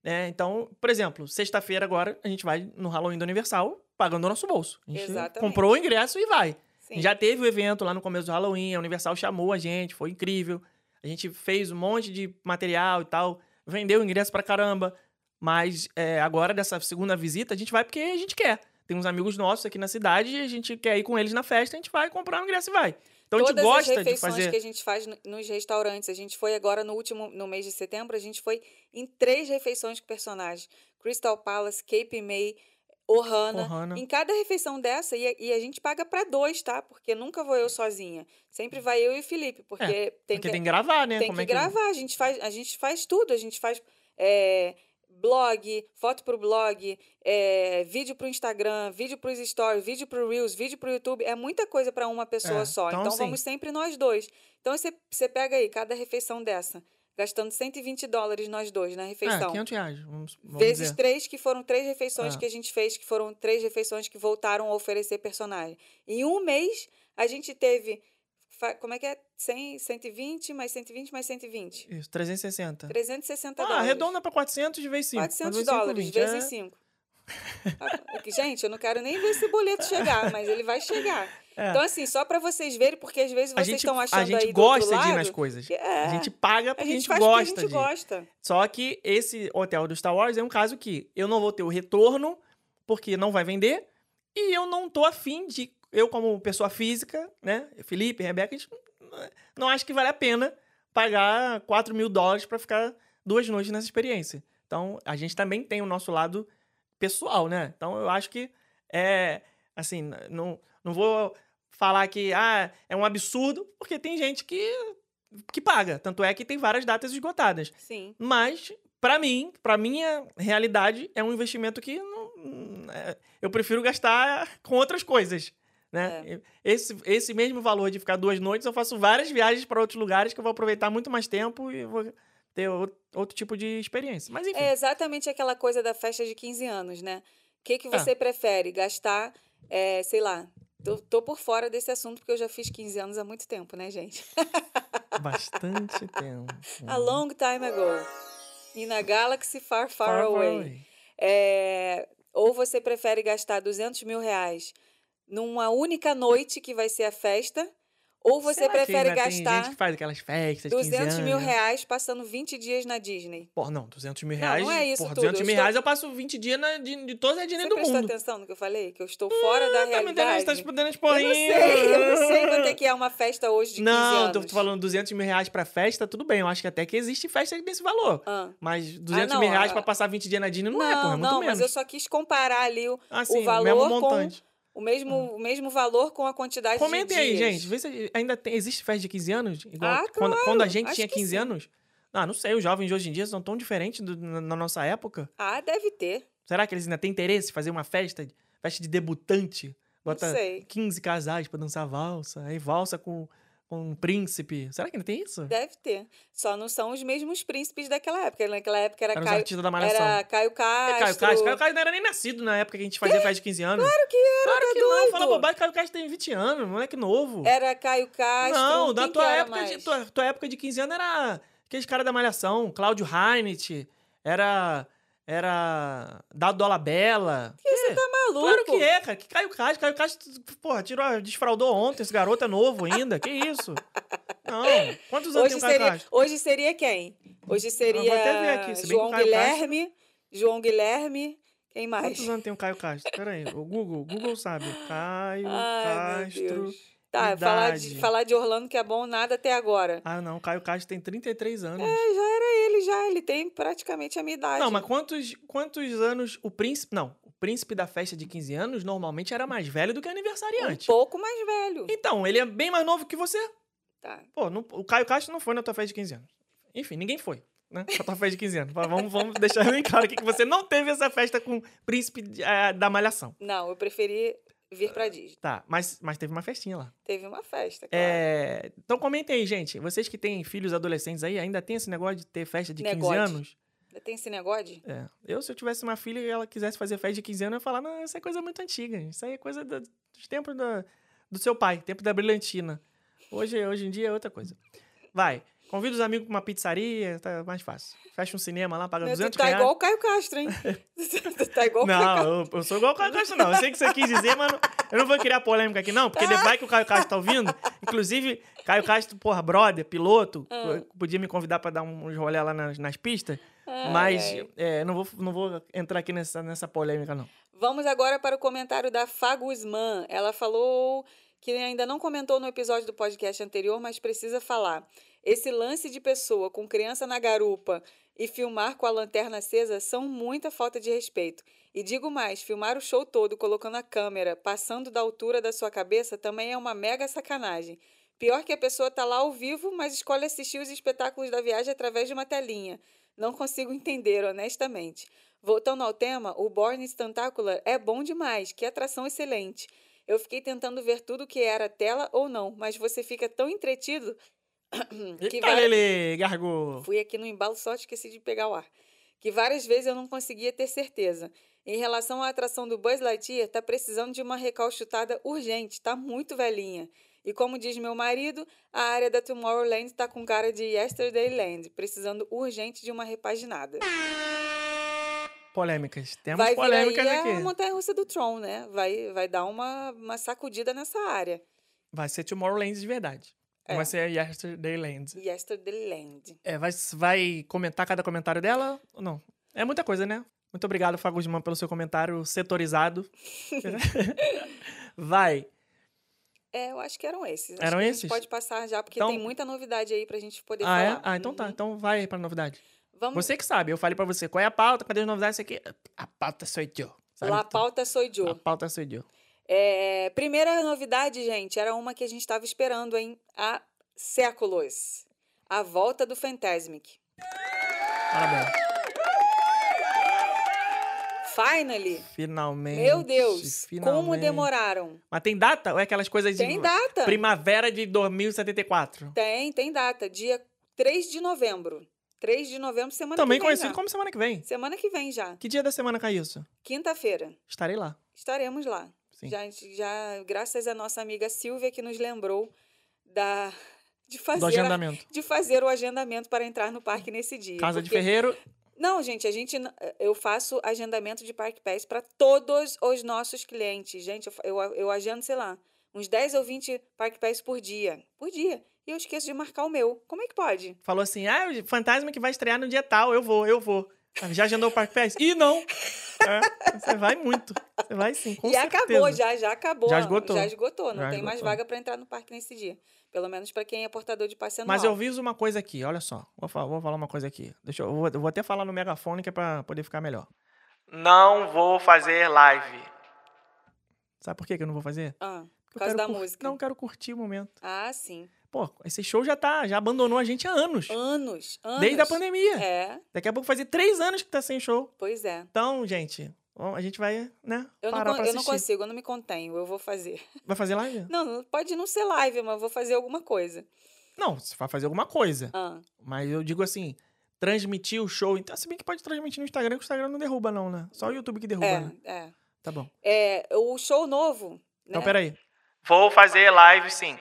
A: né? então, por exemplo, sexta-feira agora, a gente vai no Halloween do Universal pagando o nosso bolso. A gente
B: Exatamente.
A: comprou o ingresso e vai.
B: Sim.
A: Já teve o evento lá no começo do Halloween, a Universal chamou a gente, foi incrível. A gente fez um monte de material e tal, vendeu o ingresso pra caramba. Mas é, agora, dessa segunda visita, a gente vai porque a gente quer. Tem uns amigos nossos aqui na cidade e a gente quer ir com eles na festa, a gente vai comprar o ingresso e vai. Então a gente
B: Todas
A: gosta
B: as
A: de
B: refeições
A: fazer.
B: que a gente faz no- nos restaurantes. A gente foi agora no último, no mês de setembro, a gente foi em três refeições com personagens. Crystal Palace, Cape May, Ohana.
A: Ohana.
B: Em cada refeição dessa, e a, e a gente paga para dois, tá? Porque nunca vou eu sozinha. Sempre vai eu e o Felipe, porque tem
A: Porque
B: que,
A: tem que gravar, né?
B: tem
A: Como
B: que
A: é que...
B: gravar. A gente, faz, a gente faz tudo, a gente faz é, blog, foto pro blog, é, vídeo pro Instagram, vídeo pros stories, vídeo pro Reels, vídeo pro YouTube. É muita coisa para uma pessoa
A: É,
B: só.
A: então,
B: Então, vamos sempre nós dois. Então você, você pega aí cada refeição dessa, gastando 120 dólares nós dois na
A: É,
B: refeição.
A: 500 reais. Vamos, vamos
B: Vezes
A: dizer.
B: três, que foram três refeições
A: É.
B: que a gente fez, que foram três refeições que voltaram a oferecer personagem. Em um mês, a gente teve. Como é que é? 100, 120, mais 120, mais 120.
A: Isso, 360.
B: 360
A: Ah,
B: dólares.
A: arredonda pra 400 vezes 5.
B: 400 dólares, vezes 5. <laughs> Gente, eu não quero nem ver esse boleto chegar, mas ele vai chegar.
A: É.
B: Então, assim, só para vocês verem, porque às vezes
A: A
B: vocês estão achando
A: a gente
B: aí
A: gosta de ir
B: lado,
A: nas coisas.
B: é.
A: A gente paga
B: A
A: porque
B: gente,
A: a gente
B: faz porque a
A: gosta
B: gente gosta.
A: Só que esse hotel do Star Wars é um caso que eu não vou ter o retorno, porque não vai vender, e eu não tô afim de. Eu, como pessoa física, né? Felipe, Rebeca, a gente não acho que vale a pena pagar 4 mil dólares pra ficar duas noites nessa experiência. Então, a gente também tem o nosso lado pessoal, né? Então, eu acho que é. Assim, não, não vou falar que ah, é um absurdo, porque tem gente que, que paga. Tanto é que tem várias datas esgotadas.
B: Sim.
A: Mas, pra mim, pra minha realidade, é um investimento que não, é, eu prefiro gastar com outras coisas. Né? Esse, esse mesmo valor de ficar duas noites, eu faço várias viagens para outros lugares que eu vou aproveitar muito mais tempo e vou ter outro, tipo de experiência. Mas enfim.
B: É exatamente aquela coisa da festa de 15 anos, né? O que, que
A: É.
B: você prefere? Gastar, é, sei lá. Tô, tô por fora desse assunto porque eu já fiz 15 anos há muito tempo, né, gente? <laughs>
A: Bastante tempo.
B: A long time ago. In a galaxy far, far,
A: Far, far
B: away.
A: away.
B: É, ou você prefere gastar 200 mil reais numa única noite que vai ser a festa, ou você
A: Será que
B: prefere
A: ainda Tem
B: gastar
A: gente que faz aquelas festas de 15
B: 200 mil reais passando 20 dias na Disney.
A: Pô, não, 200 mil
B: Não,
A: reais.
B: não é isso
A: porra,
B: tudo,
A: 200
B: eu
A: mil
B: estou-
A: reais eu passo 20 dias na, de, de toda a Disney
B: Você
A: do
B: prestou
A: mundo.
B: atenção no que eu falei? Que eu estou fora da
A: Ah, tá me entendendo?
B: realidade.
A: Você tá explodindo as
B: eu não
A: porrinhas.
B: sei, eu não sei quanto é que é uma festa hoje de 15
A: Não,
B: anos.
A: tô falando 200 mil reais pra festa, tudo bem. Eu acho que até que existe festa desse valor.
B: Ah.
A: Mas 200
B: não,
A: mil reais
B: a-
A: pra passar 20 dias na Disney não,
B: Não,
A: é, porra, é muito
B: não,
A: menos.
B: mas eu só quis comparar ali o,
A: Ah,
B: o valor
A: mesmo
B: com
A: montante.
B: O mesmo, o mesmo valor com a quantidade
A: Comentem
B: de
A: aí,
B: dias.
A: gente. Vê se ainda tem, existe festa de 15 anos? Igual
B: Ah,
A: quando,
B: claro,
A: quando a gente
B: acho
A: tinha
B: que
A: 15
B: sim.
A: anos? Ah, não sei, os jovens de hoje em dia são tão diferentes do- na, na nossa época.
B: Ah, deve ter.
A: Será que eles ainda têm interesse em fazer uma festa, festa de debutante? Bota
B: Não sei.
A: 15 casais pra dançar valsa, aí valsa com, com um príncipe. Será que ainda tem isso?
B: Deve ter. Só não são os mesmos príncipes daquela época. Naquela época era
A: Era
B: Caio,
A: da Malhação.
B: era Caio
A: É,
B: Castro.
A: Caio Castro. Caio Castro não era nem nascido na época que a gente fazia festa de 15 anos. Claro
B: que era,
A: Claro
B: tá
A: que não. Fala bobagem, Caio Castro tem 20 anos, moleque novo.
B: Era Caio Castro.
A: não, da tua época, de,
B: mais?
A: tua, tua época de 15 anos era aqueles caras da Malhação, Cláudio Heinert, era... Era Dado Dolabella.
B: Que você tá maluco?
A: Claro que é, cara. Que Caio Castro. Caio Castro, porra, tirou, desfraudou ontem. Esse garoto é novo ainda. Que isso? Não. Quantos anos
B: Hoje
A: tem o Caio
B: seria,
A: Castro?
B: hoje seria quem? Hoje seria
A: vou até ver aqui, se
B: João Guilherme. João Guilherme. Quem mais?
A: Quantos anos tem o Caio Castro? Pera aí. O Google, o Google sabe. Caio
B: Ai,
A: Castro.
B: Tá, falar de, falar de Orlando que é bom nada até agora.
A: Ah, não. O Caio Castro tem 33 anos.
B: É, já era ele, já. Ele tem praticamente a minha idade.
A: Não, mas quantos, quantos anos o príncipe. Não, o príncipe da festa de 15 anos normalmente era mais velho do que
B: um
A: aniversariante.
B: pouco mais velho.
A: Então, ele é bem mais novo que você.
B: Tá.
A: Pô, não- o Caio Castro não foi na tua festa de 15 anos. Enfim, ninguém foi, né? Na tua festa de 15 anos. Vamos, vamos deixar bem claro aqui que você não teve essa festa com o príncipe de- eh, da Malhação.
B: Não, eu preferi vir pra Disney.
A: Tá, mas, mas teve uma festinha lá.
B: Teve uma festa, claro.
A: É, então comentem aí, gente. Vocês que têm filhos adolescentes aí, ainda tem esse negódio de ter festa de 15
B: Negócio.
A: anos?
B: Ainda Tem esse negócio?
A: É. Eu, se eu tivesse uma filha e ela quisesse fazer festa de 15 anos, eu ia falar, não, isso é coisa muito antiga. Isso aí é coisa da- dos tempos da- do seu pai, tempo da brilhantina. Hoje, hoje em dia é outra coisa. Vai. Convida os amigos pra uma pizzaria, tá mais fácil. Fecha um cinema lá, paga
B: Meu, tu
A: 200
B: tá
A: reais.
B: igual o Caio Castro, hein? <laughs> tá igual o Caio Castro.
A: Não, eu, eu sou igual o Caio Castro, não. Eu sei o que você quis dizer, mas não- eu não vou criar polêmica aqui, não, porque vai que o Caio Castro tá ouvindo. Inclusive, Caio Castro, porra, brother, piloto,
B: Ah.
A: podia me convidar pra dar uns rolê lá nas, nas pistas, mas
B: ai.
A: é, não, vou, não vou entrar aqui nessa, nessa polêmica, não.
B: Vamos agora para o comentário da Fagusman. Ela falou que ainda não comentou no episódio do podcast anterior, mas precisa falar. Esse lance de pessoa com criança na garupa e filmar com a lanterna acesa são muita falta de respeito. E digo mais, filmar o show todo colocando a câmera passando da altura da sua cabeça também é uma mega sacanagem. Pior que a pessoa tá lá ao vivo, mas escolhe assistir os espetáculos da viagem através de uma telinha. Não consigo entender, honestamente. Voltando ao tema, o Born Tentacular é bom demais, que atração excelente. Eu fiquei tentando ver tudo que era tela ou não, mas você fica tão entretido que
A: Eita,
B: vai-
A: Lele, gargou.
B: Fui aqui no embalo, só esqueci de pegar o ar. Que várias vezes eu não conseguia ter certeza. Em relação à atração do Buzz Lightyear, tá precisando de uma recalchutada urgente, tá muito velhinha. E como diz meu marido, a área da Tomorrowland tá com cara de Yesterdayland, precisando urgente de uma repaginada.
A: Polêmicas. Temos
B: vai vir aí
A: polêmicas
B: a
A: aqui.
B: montanha-russa do Tron, né? Vai, vai dar uma, uma sacudida nessa área.
A: Vai ser Tomorrowland de verdade.
B: É.
A: vai ser Yesterdayland.
B: Yesterdayland.
A: É, vai, vai comentar cada comentário dela ou não? É muita coisa, né? Muito obrigado, Fagusman, pelo seu comentário setorizado. <laughs> vai.
B: É, eu acho que eram esses. Acho
A: Eram
B: que A
A: esses?
B: gente pode passar já, porque
A: Então-
B: tem muita novidade aí pra gente poder
A: Ah, é?
B: falar.
A: Ah, então tá.
B: Uhum.
A: Então vai pra novidade.
B: Vamos
A: Você que sabe. Eu falei pra você, qual é a pauta? Cadê as novidades? Isso aqui. A pauta sou eu. Sabe?
B: a pauta sou
A: A
B: eu.
A: pauta sou eu.
B: É, primeira novidade, gente, era uma que a gente estava esperando hein, há séculos. A volta do Fantasmic.
A: Parabéns.
B: Finally!
A: Finalmente.
B: Meu Deus! Como
A: finalmente.
B: demoraram?
A: Mas tem data ou é aquelas coisas de
B: Tem data.
A: primavera de 2074?
B: Tem, tem data. Dia 3 de novembro. 3 de novembro, semana
A: Também
B: que vem.
A: conhecido
B: já.
A: como semana que vem.
B: Semana que vem já.
A: Que dia da semana cai isso?
B: Quinta-feira.
A: Estarei lá.
B: Estaremos lá.
A: Sim.
B: Já, já, graças à nossa amiga Silvia, que nos lembrou da, <laughs> de, fazer
A: Do
B: a-
A: agendamento.
B: de fazer o agendamento para entrar no parque nesse dia.
A: Casa de
B: porque-
A: Ferreiro.
B: Não, gente, a gente eu faço agendamento de Parque Pass para todos os nossos clientes. Gente, eu, eu, eu agendo, sei lá, uns 10 ou 20 Parque Pass por dia. Por dia. E eu esqueço de marcar o meu. Como é que pode?
A: Falou assim: ah, o fantasma que vai estrear no dia tal. Eu vou, eu vou. Já agendou o Parque Pass? Ih, não! É, você vai muito. Você vai sim, com
B: e
A: certeza.
B: acabou, já, já acabou.
A: Já esgotou.
B: Já esgotou. Não
A: Já
B: tem mais
A: esgotou.
B: vaga para entrar no parque nesse dia. Pelo menos para quem é portador de passe anual.
A: Mas eu viso uma coisa aqui, olha só. Vou falar, vou falar uma coisa aqui. Deixa eu, vou, vou até falar no megafone que é pra poder ficar melhor. Não vou fazer live. Sabe por que que eu não vou fazer?
B: Ah, por
A: Eu
B: causa da
A: cur-
B: música.
A: Não, quero curtir o momento.
B: Ah, sim.
A: Pô, esse show já tá, já abandonou a gente há anos.
B: Anos, anos.
A: Desde a pandemia.
B: É,
A: Daqui a pouco fazer três anos que tá sem show.
B: pois é.
A: Então, gente, a gente vai, né,
B: Eu, não,
A: parar
B: con-
A: pra
B: eu não consigo, eu não me contenho, eu vou fazer.
A: Vai fazer live? <laughs>
B: Não, pode não ser live, mas eu vou fazer alguma coisa.
A: Não, você vai fazer alguma coisa.
B: Ah,
A: Mas eu digo assim, transmitir o show. Então, se bem que pode transmitir no Instagram, que o Instagram não derruba, não, né? Só o YouTube que derruba,
B: é,
A: né?
B: é.
A: Tá bom.
B: É, o show novo,
A: Então,
B: né?
A: peraí. Vou fazer live, sim.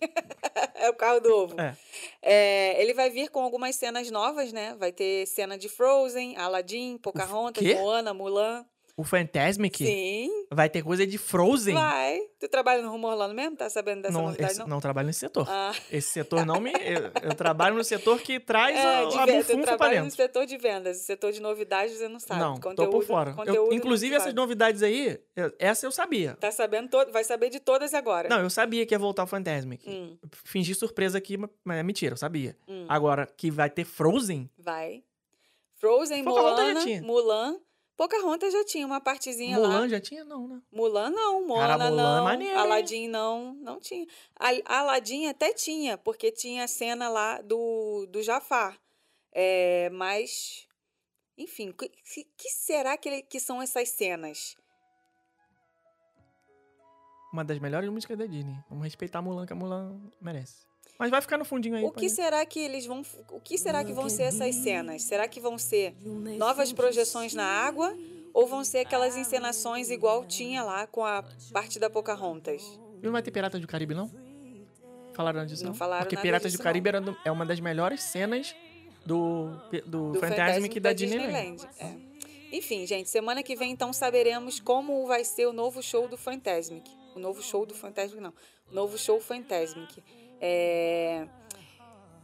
A: <laughs>
B: É o carro do ovo.
A: É.
B: É, ele vai vir com algumas cenas novas, né? Vai ter cena de Frozen, Aladdin, Pocahontas? Moana, Mulan.
A: O Fantasmic
B: Sim,
A: vai ter coisa de Frozen.
B: vai. Tu trabalha no Rumo Orlando mesmo? Tá sabendo dessa
A: não,
B: novidade,
A: esse-
B: não?
A: não trabalho nesse setor.
B: Ah,
A: Esse setor não me. Eu, eu <laughs> trabalho no setor que traz
B: é,
A: a, a bufunfa pra
B: trabalha no setor de vendas. O setor de novidades você não sabe.
A: Não,
B: conteúdo,
A: tô por fora. Eu- inclusive, essas
B: sabe.
A: novidades aí, eu- essa eu sabia.
B: Tá sabendo todo, vai saber de todas agora.
A: Não, eu sabia que ia voltar o Fantasmic.
B: Hum,
A: Fingi surpresa aqui, mas é mentira, eu sabia.
B: hum.
A: Agora, que vai ter Frozen,
B: Vai. Frozen, Moana,
A: tinha.
B: Mulan. Pocahontas já tinha uma partezinha
A: Mulan
B: lá.
A: já tinha? Não, né?
B: Mulan não, Moana
A: Mulan é
B: não,
A: maneiro, hein?
B: Aladdin não, não tinha. A Aladdin até tinha, porque tinha a cena lá do, do Jafar. É, mas, enfim, o que, que será que, ele- que são essas cenas?
A: Uma das melhores músicas da Disney. Vamos respeitar a Mulan, que a Mulan merece. Mas vai ficar no fundinho aí.
B: O que será que eles vão, o que será que vão ser essas cenas? Será que vão ser novas projeções na água ou vão ser aquelas encenações igual tinha lá com a parte da Pocahontas?
A: E não vai ter Piratas do Caribe, não? Falaram disso?
B: Não
A: Não,
B: falaram
A: Porque
B: nada
A: Piratas
B: disso,
A: do Caribe era do- é uma das melhores cenas do, do,
B: do
A: Fantasmic da, Disneyland.
B: É. Enfim, gente, semana que vem então saberemos como vai ser o novo show do Fantasmic. O novo show do Fantasmic, não. O novo show Fantasmic. É...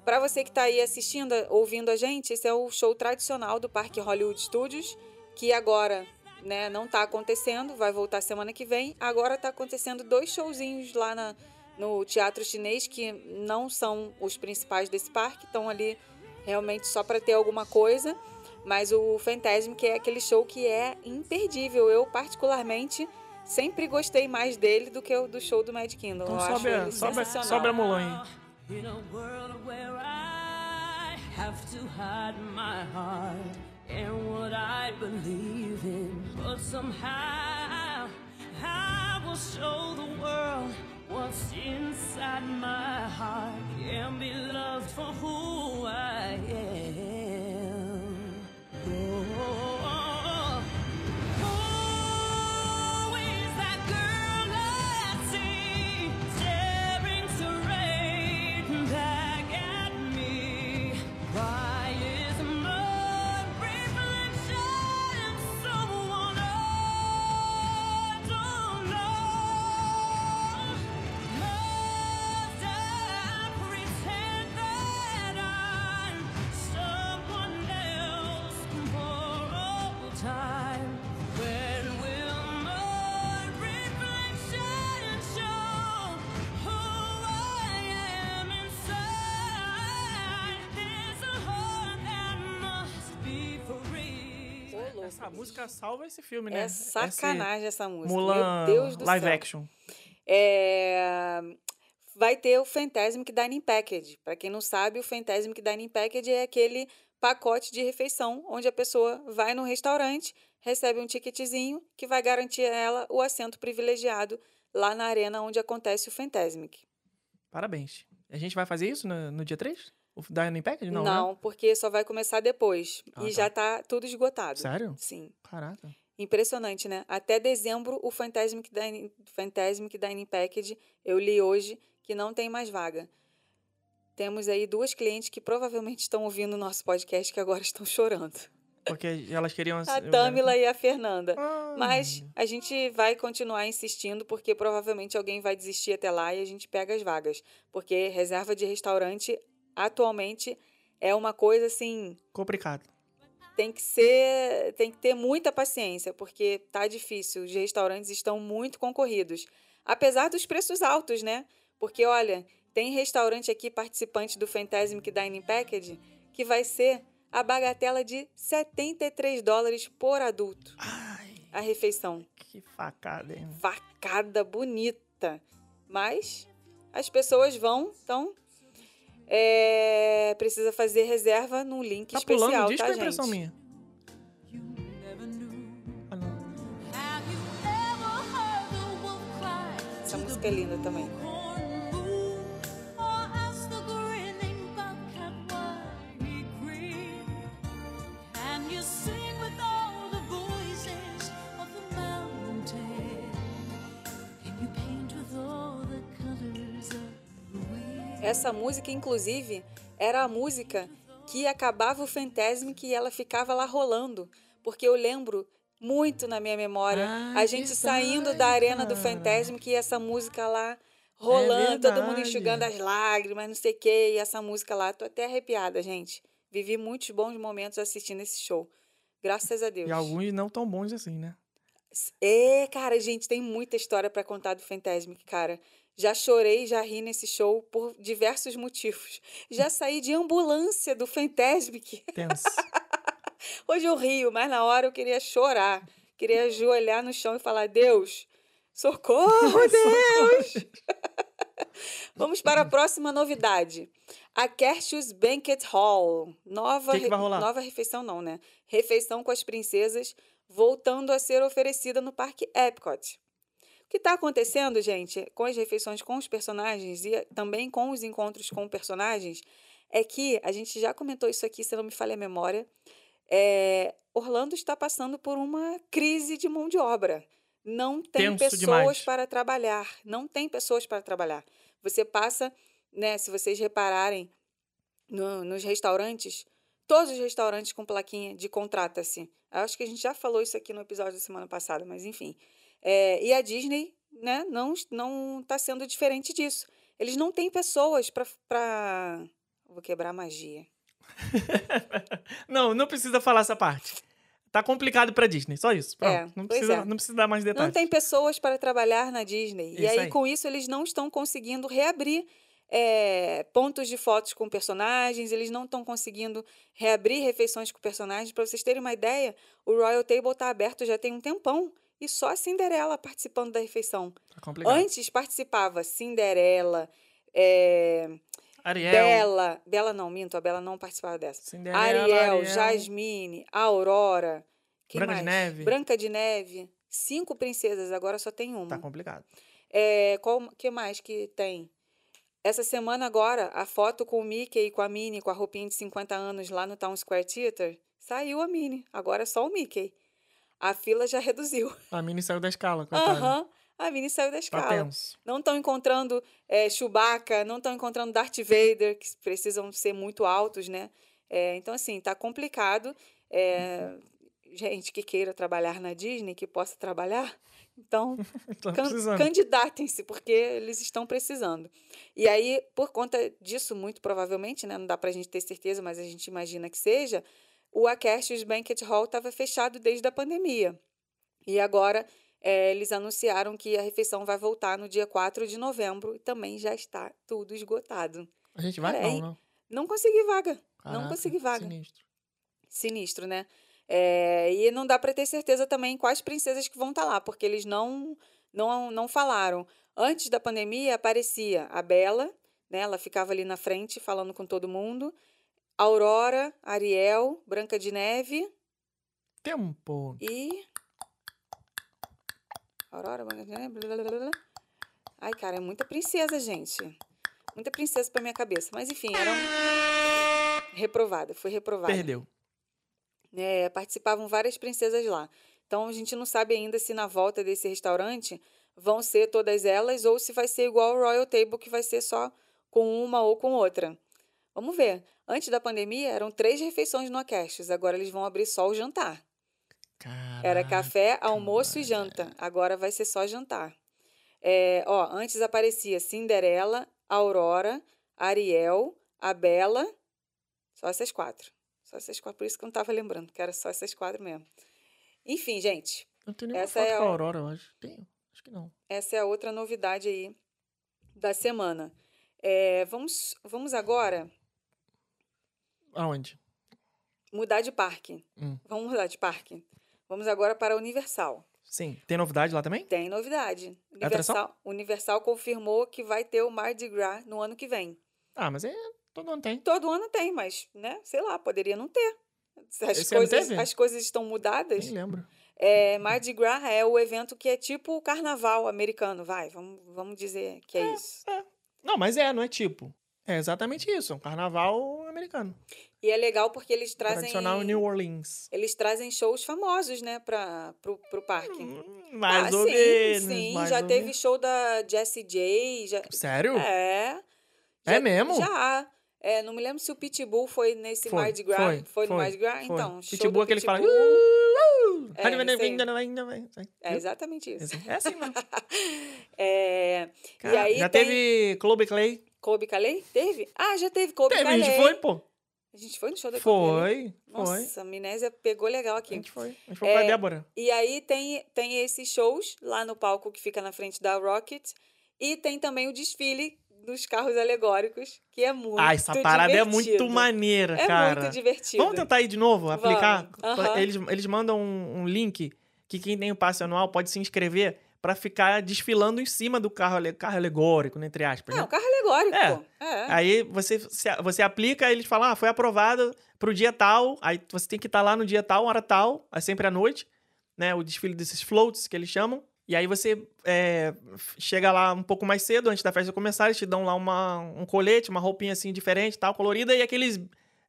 B: Para você que está aí assistindo, ouvindo a gente, esse é o show tradicional do Parque Hollywood Studios, que agora né, não está acontecendo, vai voltar semana que vem. Agora está acontecendo dois showzinhos lá na, no Teatro Chinês, que não são os principais desse parque, estão ali realmente só para ter alguma coisa. Mas o Fantasmic é aquele show que é imperdível. Eu, particularmente, sempre gostei mais dele do que o do show do Mad Kingdom.
A: Então
B: Eu
A: sobe,
B: acho
A: a-
B: ele
A: sobe, a- sobe a Mulan aí.
D: In a world where I have to hide my heart and what I believe in. But somehow I will show the world what's inside my heart and be loved for who I am.
A: Música salva esse filme, né?
B: É sacanagem essa
A: Esse
B: música.
A: Mulan
B: Meu Deus do
A: live
B: céu.
A: action.
B: É, Vai ter o Fantasmic Dining Package. Para quem não sabe, o Fantasmic Dining Package é aquele pacote de refeição onde a pessoa vai no restaurante, recebe um ticketzinho que vai garantir a ela o assento privilegiado lá na arena onde acontece o Fantasmic.
A: Parabéns. A gente vai fazer isso no, no dia 3? O Dining Package? Não,
B: Não,
A: né?
B: porque só vai começar depois.
A: Ah,
B: e
A: tá.
B: já tá tudo esgotado.
A: Sério?
B: Sim.
A: Caraca.
B: Impressionante, né? Até dezembro, o Fantasmic Dining, Fantasmic Dining Package, eu li hoje que não tem mais vaga. Temos aí duas clientes que provavelmente estão ouvindo o nosso podcast que agora estão chorando.
A: Porque elas queriam...
B: A Tamila e a Fernanda.
A: Ah,
B: Mas a gente vai continuar insistindo, porque provavelmente alguém vai desistir até lá e a gente pega as vagas. Porque reserva de restaurante, atualmente, é uma coisa assim
A: Complicado.
B: tem que ser, tem que ter muita paciência, porque tá difícil. Os restaurantes estão muito concorridos, apesar dos preços altos, né? Porque olha, tem restaurante aqui participante do Fantasmic Dining Package que vai ser a bagatela de 73 dólares por adulto
A: Ai,
B: a refeição.
A: que facada, hein?
B: Facada bonita, mas as pessoas vão, então é, precisa fazer reserva num link
A: Tá
B: especial,
A: pulando disco
B: tá,
A: é impressão minha? Ah,
B: Essa música é linda também. Essa música, inclusive, era a música que acabava o Fantasmic e ela ficava lá rolando. Porque eu lembro muito na minha memória
A: Ah,
B: a gente saindo da arena do. Fantasmic e essa música lá rolando, todo mundo enxugando as lágrimas, não sei o quê. E essa música lá, tô até arrepiada, gente. Vivi muitos bons momentos assistindo esse show. Graças a Deus.
A: E alguns não tão bons assim, né?
B: É, cara, gente, tem muita história pra contar do Fantasmic, cara. Já chorei, já ri nesse show por diversos motivos. Já saí de ambulância do Fantasmic.
A: Tenso. <laughs>
B: Hoje eu rio, mas na hora eu queria chorar. Queria ajoelhar no chão e falar: Deus, socorro, Deus! <laughs> Vamos para a próxima novidade. A Kershus Banquet Hall. Nova,
A: Que que
B: nova refeição, não, né? Refeição com as princesas voltando a ser oferecida no Parque Epcot. O que está acontecendo, gente, com as refeições com os personagens e também com os encontros com personagens, é que a gente já comentou isso aqui, se não me falha a memória. é, Orlando está passando por uma crise de mão de obra. Não tem
A: Tenso
B: pessoas
A: demais.
B: para trabalhar. Não tem pessoas para trabalhar. Você passa, né? Se vocês repararem no- nos restaurantes, todos os restaurantes com plaquinha de contrata-se. Acho que a gente já falou isso aqui no episódio da semana passada, mas enfim. É, e a Disney, né, não não está sendo diferente disso. Eles não têm pessoas para vou quebrar a magia. <laughs>
A: não, não precisa falar essa parte. Tá complicado pra Disney, só isso. Pronto.
B: É,
A: não, precisa,
B: é.
A: não precisa dar mais detalhes.
B: Não tem pessoas para trabalhar na Disney. e
A: Isso
B: aí,
A: aí.
B: com isso, eles não estão conseguindo reabrir é, pontos de fotos com personagens, eles não estão conseguindo reabrir refeições com personagens. Para vocês terem uma ideia, o Royal Table está aberto já tem um tempão e só a Cinderela participando da refeição.
A: Tá complicado.
B: Antes participava Cinderela, é,
A: Ariel.
B: Bela. Bela não, minto, a Bela não participava dessa.
A: Cinderela,
B: Ariel,
A: Ariel.
B: Jasmine, Aurora. Quem
A: Branca de
B: mais?
A: Neve.
B: Branca de Neve. Cinco princesas, agora só tem uma.
A: Tá complicado.
B: É, qual que mais que tem? Essa semana agora, a foto com o Mickey e com a Minnie, com a roupinha de 50 anos lá no Town Square Theater, saiu a Minnie. Agora é só o Mickey. A fila já reduziu.
A: A Minnie saiu da escala. <laughs>
B: Aham. A Minnie saiu da
A: Tá
B: escala.
A: tenso.
B: Não estão encontrando é, Chewbacca, não estão encontrando Darth Vader, que precisam ser muito altos, né? É, então, assim, tá complicado. É, gente que queira trabalhar na Disney, que possa trabalhar, então <laughs>
A: Tá
B: can- candidatem-se, porque eles estão precisando. E aí, por conta disso, muito provavelmente, né, não dá para a gente ter certeza, mas a gente imagina que seja, o Akershus Banquet Hall estava fechado desde a pandemia. E agora eh, eles anunciaram que a refeição vai voltar no dia 4 de novembro e também já está tudo esgotado.
A: A gente vai?
B: Cara,
A: Não,
B: é-
A: não.
B: Não consegui vaga. não
A: Caraca,
B: consegui vaga.
A: Sinistro.
B: Sinistro, né? É, e não dá para ter certeza também quais princesas que vão estar lá, porque eles não, não, não falaram. Antes da pandemia aparecia a Bela, né? Ela ficava ali na frente falando com todo mundo. Aurora, Ariel, Branca de Neve
A: Tempo.
B: e. Aurora, Branca de Neve. blá, blá, blá. Ai, cara, é muita princesa, gente. Muita princesa pra minha cabeça. Mas enfim, eram. Reprovada, foi reprovada.
A: Perdeu.
B: É, participavam várias princesas lá. Então a gente não sabe ainda se na volta desse restaurante vão ser todas elas ou se vai ser igual ao Royal Table, que vai ser só com uma ou com outra. Vamos ver. Antes da pandemia eram três refeições no Acaches, agora eles vão abrir só o jantar. Era
A: Caraca,
B: café, almoço e janta. Agora vai ser só jantar. É, ó, antes aparecia Cinderela, Aurora, Ariel, a Bela. Só essas quatro. Só essas quatro. Por isso que eu não tava lembrando, que era só essas quatro mesmo. Enfim, gente,
A: Não tem nenhuma
B: Essa
A: foto
B: é
A: com
B: a-
A: a Aurora, eu acho. Tem? Acho que não.
B: essa é a outra novidade aí da semana. É, vamos, vamos agora
A: Aonde?
B: mudar de parque.
A: Hum.
B: Vamos mudar de parque. Vamos agora para a Universal.
A: Sim. Tem novidade lá também?
B: Tem novidade.
A: É?
B: Universal, Universal confirmou que vai ter o Mardi Gras no ano que vem.
A: Ah, mas é. Todo ano tem.
B: Todo ano tem, mas, né, sei lá, poderia não ter. As,
A: Esse
B: coisas, as coisas estão mudadas.
A: Nem lembro.
B: É, Mardi Gras é o evento que é tipo o carnaval americano, vai, vamos, vamos dizer que é, isso.
A: Não, mas é, não é tipo. É exatamente isso. É um carnaval americano.
B: E é legal porque eles trazem
A: Tradicional New Orleans.
B: eles trazem shows famosos, né, para pro, pro parque.
A: Hum, Mais
B: ah,
A: ou
B: sim,
A: menos.
B: sim, já teve
A: menos.
B: show da Jessie J, já,
A: Sério?
B: É.
A: É mesmo?
B: Já. É, não me lembro se o Pitbull foi nesse
A: Foi,
B: Mardi Gras.
A: foi,
B: Foi, no
A: foi,
B: Mardi Gras?
A: foi.
B: Então, show
A: Pitbull
B: do
A: é aquele que fala.
B: Pitbull.
A: "Uh,
B: É,
A: uh".
B: É exatamente isso.
A: É assim mesmo. <laughs>
B: É, e
A: Cara,
B: aí
A: já
B: tem
A: teve Clube Clay?
B: Kobe Calais? Teve? Ah, já teve Kobe
A: Teve, a
B: Calais.
A: gente foi, pô.
B: A gente foi no show da?
A: Foi, foi.
B: Nossa, a amnésia pegou legal
A: A
B: aqui.
A: gente foi. A gente foi com a
B: É,
A: Débora.
B: E aí tem, tem esses shows lá no palco que fica na frente da Rocket. E tem também o desfile dos carros alegóricos, que é muito
A: Ah, essa parada é muito
B: divertido.
A: maneira,
B: É
A: cara.
B: muito divertido.
A: Vamos tentar ir de novo, aplicar?
B: Aham.
A: Eles, eles mandam um, um link que quem tem o passe anual pode se inscrever pra ficar desfilando em cima do carro, carro alegórico, né, entre aspas.
B: É,
A: né?
B: um carro alegórico,
A: É.
B: É.
A: Aí você, você aplica, eles falam, ah, foi aprovado pro dia tal, aí você tem que estar lá no dia tal, hora tal, é sempre à noite, né, o desfile desses floats que eles chamam, e aí você é, chega lá um pouco mais cedo, antes da festa começar, eles te dão lá uma, um colete, uma roupinha assim diferente, tal, colorida, e aqueles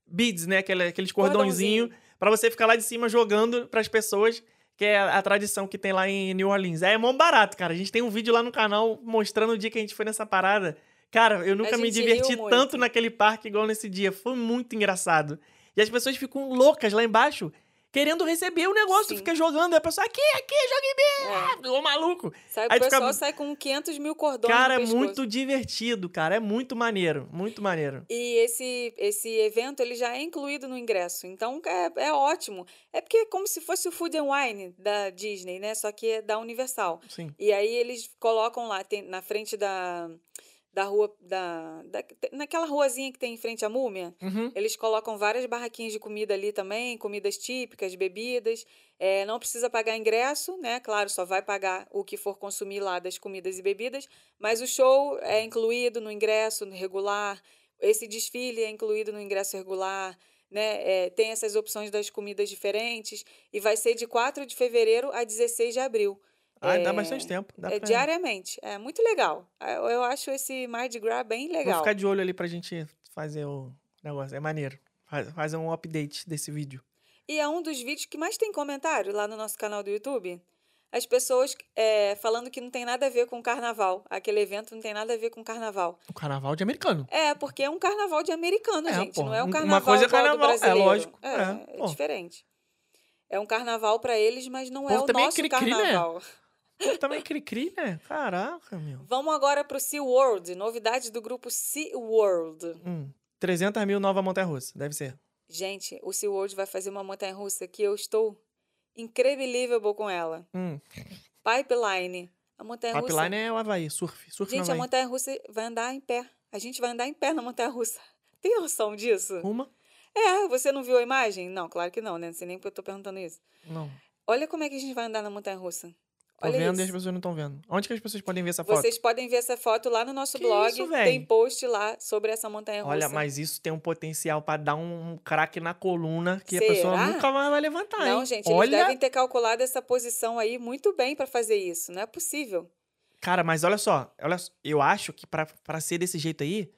A: beads, né, aquele- aqueles cordõezinhos, pra você ficar lá de cima jogando pras pessoas, que é a, tradição que tem lá em New Orleans. É mó barato, cara. A gente tem um vídeo lá no canal mostrando o dia que a gente foi nessa parada. Cara, eu nunca me diverti tanto naquele parque igual nesse dia. Foi muito engraçado. E as pessoas ficam loucas lá embaixo, querendo receber o negócio.
B: Sim.
A: Fica jogando. Aí a pessoa, aqui, aqui, joga em mim.
B: É.
A: Ficou maluco.
B: Sai,
A: Aí
B: o pessoal
A: fica-
B: sai com 500 mil cordões
A: Cara, é muito divertido, cara. É muito maneiro. Muito maneiro.
B: E esse, esse evento ele já é incluído no ingresso. Então é, é ótimo. É porque é como se fosse o Food and Wine da Disney, né? Só que é da Universal.
A: Sim.
B: E aí eles colocam lá, tem, na frente da, da rua. Da, da, naquela ruazinha que tem em frente à múmia.
A: Uhum.
B: Eles colocam várias barraquinhas de comida ali também, comidas típicas, bebidas. É, não precisa pagar ingresso, né? Claro, só vai pagar o que for consumir lá das comidas e bebidas. Mas o show é incluído no ingresso, regular, Esse desfile é incluído no ingresso regular, né? É, tem essas opções das comidas diferentes e vai ser de 4 de fevereiro a 16 de abril.
A: Ah, dá
B: É,
A: bastante tempo. Dá
B: É
A: pra...
B: diariamente. É muito legal. Eu, eu acho esse Mardi Gras bem
A: Vou
B: legal.
A: ficar de olho ali pra gente fazer o negócio. É maneiro. Faz- Fazer um update desse vídeo.
B: E é um dos vídeos que mais tem comentário lá no nosso canal do YouTube. As pessoas é, falando que não tem nada a ver com carnaval. Aquele evento não tem nada a ver com carnaval.
A: O carnaval de americano.
B: É, porque é um carnaval de americano,
A: É,
B: gente.
A: pô.
B: Não é um
A: Uma
B: carnaval
A: coisa é carnaval, é
B: brasileiro.
A: lógico.
B: É,
A: É,
B: é
A: pô.
B: diferente. É um carnaval pra eles, mas não é
A: povo
B: o
A: é
B: nosso
A: cri-cri, né? Também cri-cri, né? Caraca, meu.
B: Vamos agora pro Sea World. Novidades do grupo Sea World.
A: Hum, 300 mil nova montanha-russa, deve ser.
B: Gente, o Sea World vai fazer uma montanha-russa que eu estou incredibilível com ela.
A: Hum,
B: Pipeline. A montanha-russa...
A: pipeline é o Havaí, surf. Surf
B: Gente, a montanha-russa vai andar em pé. A gente vai andar em pé na montanha-russa. <laughs> Tem noção disso?
A: Uma?
B: É, você não viu a imagem? Não, claro que não, né? Não sei nem porque eu tô perguntando isso.
A: Não.
B: Olha como é que a gente vai andar na montanha-russa.
A: Tô
B: Olha
A: vendo e as
B: isso.
A: pessoas não estão vendo. Onde que as pessoas podem ver essa foto?
B: Vocês podem ver essa foto lá no nosso
A: Que
B: blog.
A: isso, véi?
B: Tem post lá sobre essa montanha-russa.
A: Olha, mas isso tem um potencial pra dar um craque na coluna que a pessoa
B: Será?
A: nunca mais vai levantar,
B: Não,
A: hein?
B: gente, eles
A: Olha,
B: devem ter calculado essa posição aí muito bem pra fazer isso. Não é possível.
A: cara, mas olha só, olha, eu acho que pra pra ser desse jeito aí,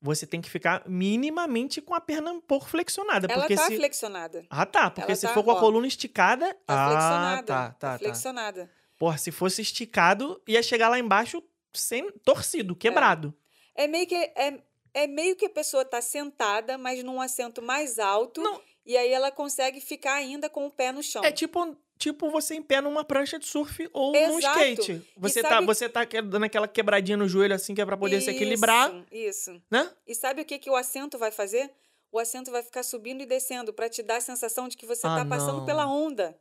A: você tem que ficar minimamente com a perna um pouco flexionada,
B: Ela
A: porque
B: tá
A: se
B: flexionada.
A: Ah, tá, porque
B: ela
A: se
B: tá,
A: for com a
B: ó,
A: coluna esticada,
B: Tá
A: ah,
B: flexionada.
A: tá, tá, tá.
B: flexionada.
A: Porra, se fosse esticado, ia chegar lá embaixo sem torcido, quebrado.
B: É meio que é, é meio que a pessoa tá sentada, mas num assento mais alto,
A: Não.
B: e aí ela consegue ficar ainda com o pé no chão.
A: É tipo, tipo você em pé numa prancha de surf ou num
B: Exato.
A: skate.
B: E
A: Você tá,
B: sabe-
A: você tá que- dando aquela quebradinha no joelho assim que é pra poder se equilibrar,
B: Isso, isso.
A: né?
B: E sabe o que, que o assento vai fazer? O assento vai ficar subindo e descendo pra te dar a sensação de que você
A: Ah,
B: tá passando
A: não.
B: pela onda.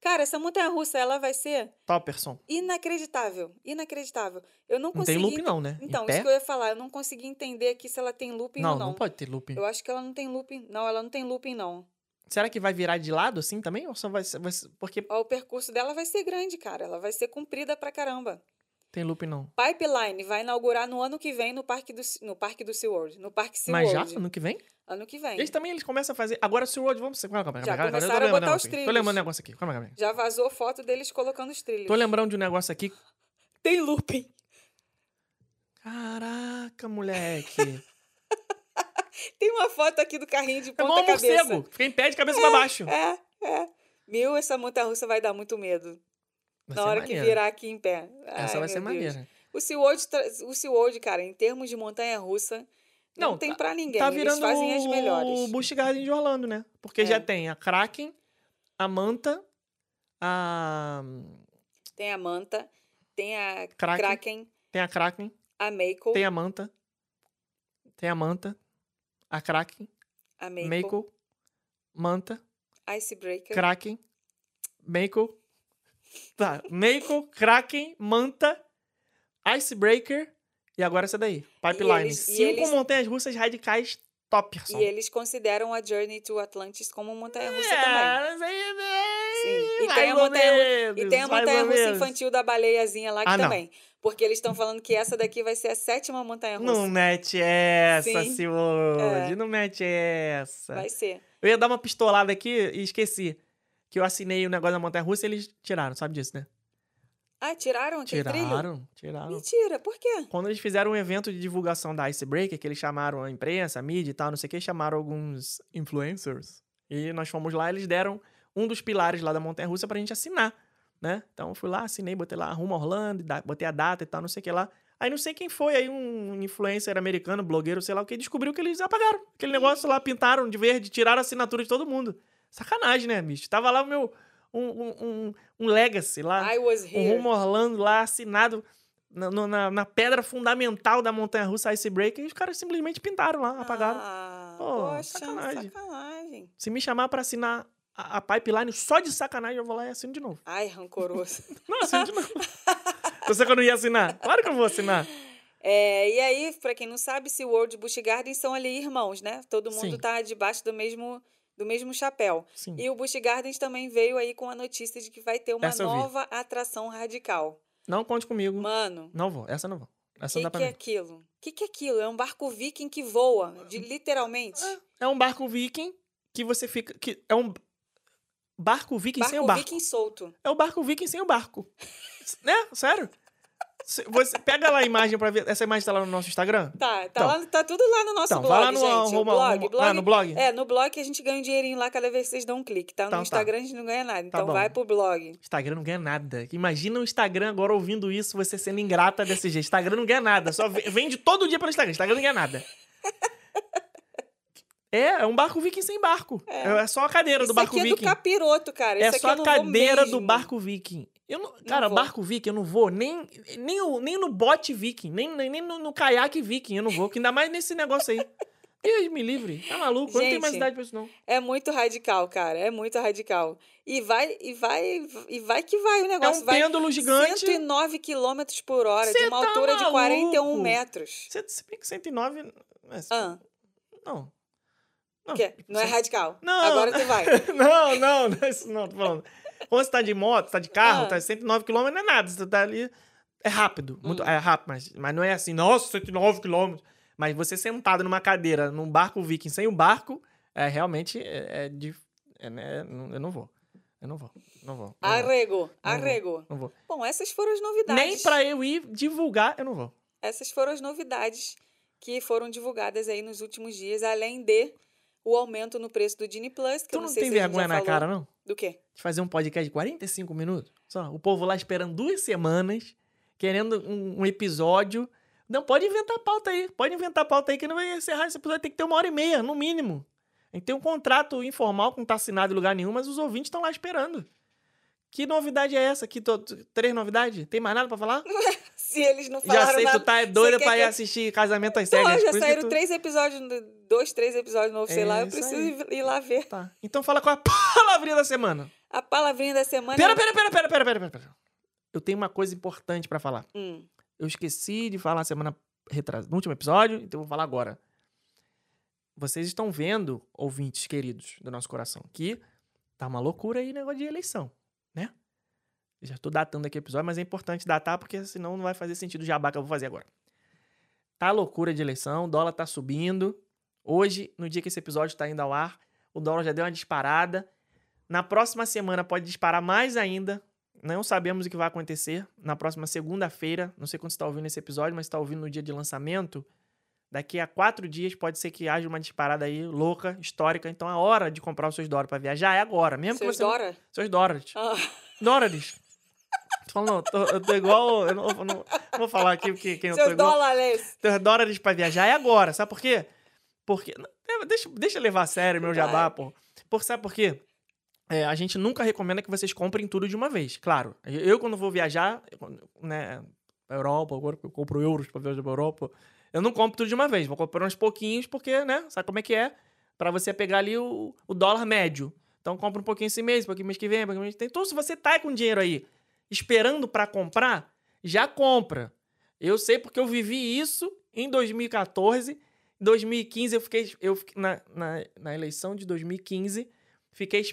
B: Cara, essa montanha-russa, ela vai ser
A: Topperson.
B: inacreditável. Inacreditável. Eu não
A: Não tem
B: consegui...
A: loop não, né?
B: Então, isso que eu ia falar. Eu não consegui entender aqui se ela tem looping
A: Não,
B: ou
A: não,
B: não.
A: pode ter looping.
B: Eu acho que ela não tem looping. Não, ela não tem looping, não.
A: Será que vai virar de lado assim também? Ou só vai ser- Porque
B: Ó, o percurso dela vai ser grande, cara. Ela vai ser comprida pra caramba.
A: Tem looping não.
B: Pipeline vai inaugurar no ano que vem no Parque do, no parque do SeaWorld. No Parque
A: Mas já?
B: SeaWorld.
A: Ano que vem?
B: Ano que vem.
A: Eles também eles começam a fazer. Agora, se o World, vamos. Calma, calma, calma,
B: Já
A: calma, calma,
B: começaram a
A: lembrando
B: botar os
A: aqui. Tô
B: trilhos.
A: lembrando um negócio aqui. Calma, calma. calma.
B: Já vazou foto deles colocando os trilhos.
A: Tô lembrando de um negócio aqui.
B: Tem looping.
A: Caraca, moleque. <laughs>
B: Tem uma foto aqui do carrinho de
A: É
B: ponta
A: igual um morcego. Fica em pé de cabeça pra baixo.
B: É, é. Meu, essa montanha-russa vai dar muito medo.
A: Vai
B: na hora que
A: maneiro.
B: virar aqui em pé.
A: Essa
B: Ai,
A: vai ser
B: Deus.
A: maneira.
B: O SeaWorld, o SeaWorld, cara, em termos de montanha-russa, não,
A: Não,
B: tem
A: tá-
B: pra ninguém.
A: Tá
B: Eles
A: virando
B: fazem as
A: o
B: melhores.
A: Busch Garden de Orlando, né? Porque
B: É.
A: já tem a Kraken, a Manta, a...
B: Tem a Manta, tem a
A: Kraken.
B: Kraken,
A: Tem a Kraken,
B: a Mako,
A: tem a Manta, tem a Manta, a Kraken,
B: a Mako,
A: Mako, Manta,
B: Icebreaker.
A: Kraken, Mako, tá, Mako, Kraken, Manta, Icebreaker e agora essa daí, Pipeline.
B: eles-
A: Cinco
B: eles-
A: montanhas russas radicais Topperson.
B: E eles consideram a Journey to Atlantis como também.
A: É, mas aí, né,
B: Sim. E tem a montanha,
A: menos,
B: e tem a montanha-russa
A: menos.
B: infantil da baleiazinha lá que
A: Ah, não.
B: também. Porque eles estão falando que essa daqui vai ser a sétima montanha-russa.
A: Não mete essa,
B: Sim.
A: Silvio.
B: É.
A: Não mete essa.
B: Vai ser.
A: Eu ia dar uma pistolada aqui e esqueci. Que eu assinei o negócio da montanha russa e eles tiraram, sabe disso, né?
B: Ah, tiraram aquele trilho?
A: Tiraram, tiraram.
B: Mentira, por quê?
A: Quando eles fizeram um evento de divulgação da Icebreaker, que eles chamaram a imprensa, a mídia e tal, não sei o que, chamaram alguns influencers. E nós fomos lá, eles deram um dos pilares lá da Montanha Russa pra gente assinar, né? Então eu fui lá, assinei, botei lá rumo Orlando, botei a data e tal, não sei o que lá. Aí não sei quem foi, aí um influencer americano, blogueiro, sei lá o que, descobriu que eles apagaram. Aquele negócio lá, pintaram de verde, tiraram a assinatura de todo mundo. Sacanagem, né, bicho? Tava lá o meu. Um, um, um, um legacy lá.
B: I was
A: Um
B: here.
A: rumo Orlando lá, assinado na, na, na pedra fundamental da montanha russa Icebreaker, e os caras simplesmente pintaram lá, apagaram.
B: Ah,
A: Pô,
B: poxa,
A: sacanagem.
B: sacanagem.
A: Se me chamar pra assinar a, a pipeline só de sacanagem, eu vou lá e assino de novo.
B: Ai, rancoroso. <laughs>
A: Não, assino de novo. Você que eu não ia assinar? Claro que eu vou assinar.
B: É, e aí, pra quem não sabe, SeaWorld e Busch Gardens são ali irmãos, né? Todo mundo
A: Sim.
B: tá debaixo do mesmo, do mesmo chapéu.
A: Sim.
B: E o Busch Gardens também veio aí com a notícia de que vai ter uma
A: Essa
B: nova atração radical.
A: Não conte comigo.
B: Mano,
A: Não vou, essa não vou. Essa
B: que,
A: não dá pra
B: que é
A: ver.
B: aquilo? O que, que é aquilo? É um barco viking que voa, de, literalmente.
A: É um barco viking que você fica. Que é um barco viking sem o
B: barco
A: barco.
B: viking solto.
A: É o barco viking sem o barco. <laughs> né? Sério? Você pega lá a imagem pra ver. Essa imagem tá lá no nosso Instagram?
B: Tá, tá,
A: Então.
B: lá, tá tudo lá no nosso
A: Então,
B: blog,
A: vai lá no
B: gente.
A: arroba-
B: blog,
A: arroba-
B: blog.
A: ah, no blog?
B: É, no blog que a gente ganha um dinheirinho lá cada vez que vocês dão um clique, tá? No
A: Então tá.
B: Instagram a gente não ganha nada. Então
A: bom.
B: vai pro blog.
A: Instagram não ganha nada. Imagina o Instagram agora ouvindo isso, você sendo ingrata desse jeito. Instagram não ganha nada. Só ve- vende todo dia pelo Instagram. Instagram não ganha nada. <laughs> É, é um barco viking sem barco. É, só a cadeira do barco
B: aqui é
A: viking.
B: do capiroto, cara.
A: É só a cadeira do barco viking. Eu não, cara,
B: vou.
A: barco viking eu não vou nem, nem, o- nem no bote viking, nem, nem, nem no, no caiaque viking eu não vou, que ainda mais nesse negócio aí. <laughs> Deus me livre, tá maluco? eu não tenho mais
B: Gente,
A: idade pra isso não.
B: É muito radical, cara. É muito radical. E vai, e vai, e vai que vai o
A: É
B: negócio.
A: um
B: vai
A: pêndulo gigante.
B: 109 km por hora,
A: Cê
B: de uma
A: tá
B: altura de
A: maluco?
B: 41 metros.
A: Você se bem que 109... é,
B: Ah,
A: Não. Não?
B: Não é radical.
A: Não.
B: Agora tu vai. <laughs>
A: não, não, não, é isso não, tô falando. Quando você tá de moto, você tá de carro,
B: Ah.
A: tá 109 km não é nada, você tá ali... É rápido, muito,
B: Hum.
A: é rápido, mas, mas não é assim, nossa, 109 km. Mas você sentado numa cadeira, num barco viking sem o barco, é realmente, é, é, dif- é, né, não- eu não vou. Eu não vou, não vou. Não vou,
B: Arrego, arrego.
A: não vou.
B: Bom, essas foram as novidades.
A: Nem pra eu ir divulgar, eu não vou.
B: Essas foram as novidades que foram divulgadas aí nos últimos dias, além de o aumento no preço do Disney Plus, que
A: Tu
B: eu
A: não,
B: não sei
A: tem vergonha
B: já
A: na
B: falou.
A: cara, não?
B: Do quê?
A: de fazer um podcast de 45 minutos. Só, o povo lá esperando duas semanas, querendo um, um episódio. Não, pode inventar pauta aí. Pode inventar pauta aí que não vai encerrar esse episódio. Tem que ter uma hora e meia, no mínimo. A gente tem um contrato informal que não tá assinado em lugar nenhum, mas os ouvintes estão lá esperando. Que novidade é essa? Que to- três novidades? Tem mais nada pra falar? <laughs>
B: Se eles não
A: Já
B: falaram
A: sei,
B: nada...
A: tu tá doida
B: Você
A: pra ir
B: que-
A: assistir Casamento às Cegas.
B: já saíram
A: tu-
B: três episódios, dois, três episódios novos, sei
A: É
B: lá. Eu
A: isso
B: preciso
A: aí.
B: ir lá ver.
A: Tá. Então fala qual é a palavrinha da semana.
B: A palavrinha da semana...
A: Pera,
B: é-
A: pera, pera, pera, pera, pera, pera. Eu tenho uma coisa importante pra falar.
B: Hum,
A: Eu esqueci de falar semana retrasada, no último episódio, então eu vou falar agora. Vocês estão vendo, ouvintes queridos do nosso coração, que tá uma loucura aí negócio de eleição, né? Eu já tô datando aqui o episódio, mas é importante datar porque senão não vai fazer sentido o jabá que eu vou fazer agora. Tá loucura de eleição, o dólar tá subindo. Hoje, no dia que esse episódio tá indo ao ar, o dólar já deu uma disparada. Na próxima semana pode disparar mais ainda. Não sabemos o que vai acontecer. Na próxima segunda-feira, não sei quando você está ouvindo esse episódio, mas está ouvindo no dia de lançamento. Daqui a quatro dias pode ser que haja uma disparada aí louca, histórica. Então a hora de comprar os seus dólares para viajar é agora. Mesmo
B: seus
A: que você.
B: Dora?
A: Seus dólares.
B: Ah,
A: Dólares. Tô falando, tô- eu tô igual. Eu não, não- não vou falar aqui porque quem eu tô
B: seus
A: igual.
B: dólares.
A: Teus dólares pra viajar é agora. Sabe por quê? Porque. Deixa, deixa eu levar a sério meu jabá, pô. Por, sabe por quê? É, a gente nunca recomenda que vocês comprem tudo de uma vez. Claro. Eu, quando vou viajar, né, pra Europa, agora eu compro euros pra viajar pra Europa, eu não compro tudo de uma vez. Vou comprar uns pouquinhos, porque, né, sabe como é que é? Pra você pegar ali o, o dólar médio. Então compra um pouquinho esse mês, um pouquinho mês que vem, um pouquinho mês que vem. Então, se você tá com dinheiro aí esperando pra comprar, já compra. Eu sei porque eu vivi isso em 2014. Em 2015 eu fiquei. Eu, na, na, na eleição de 2015, fiquei.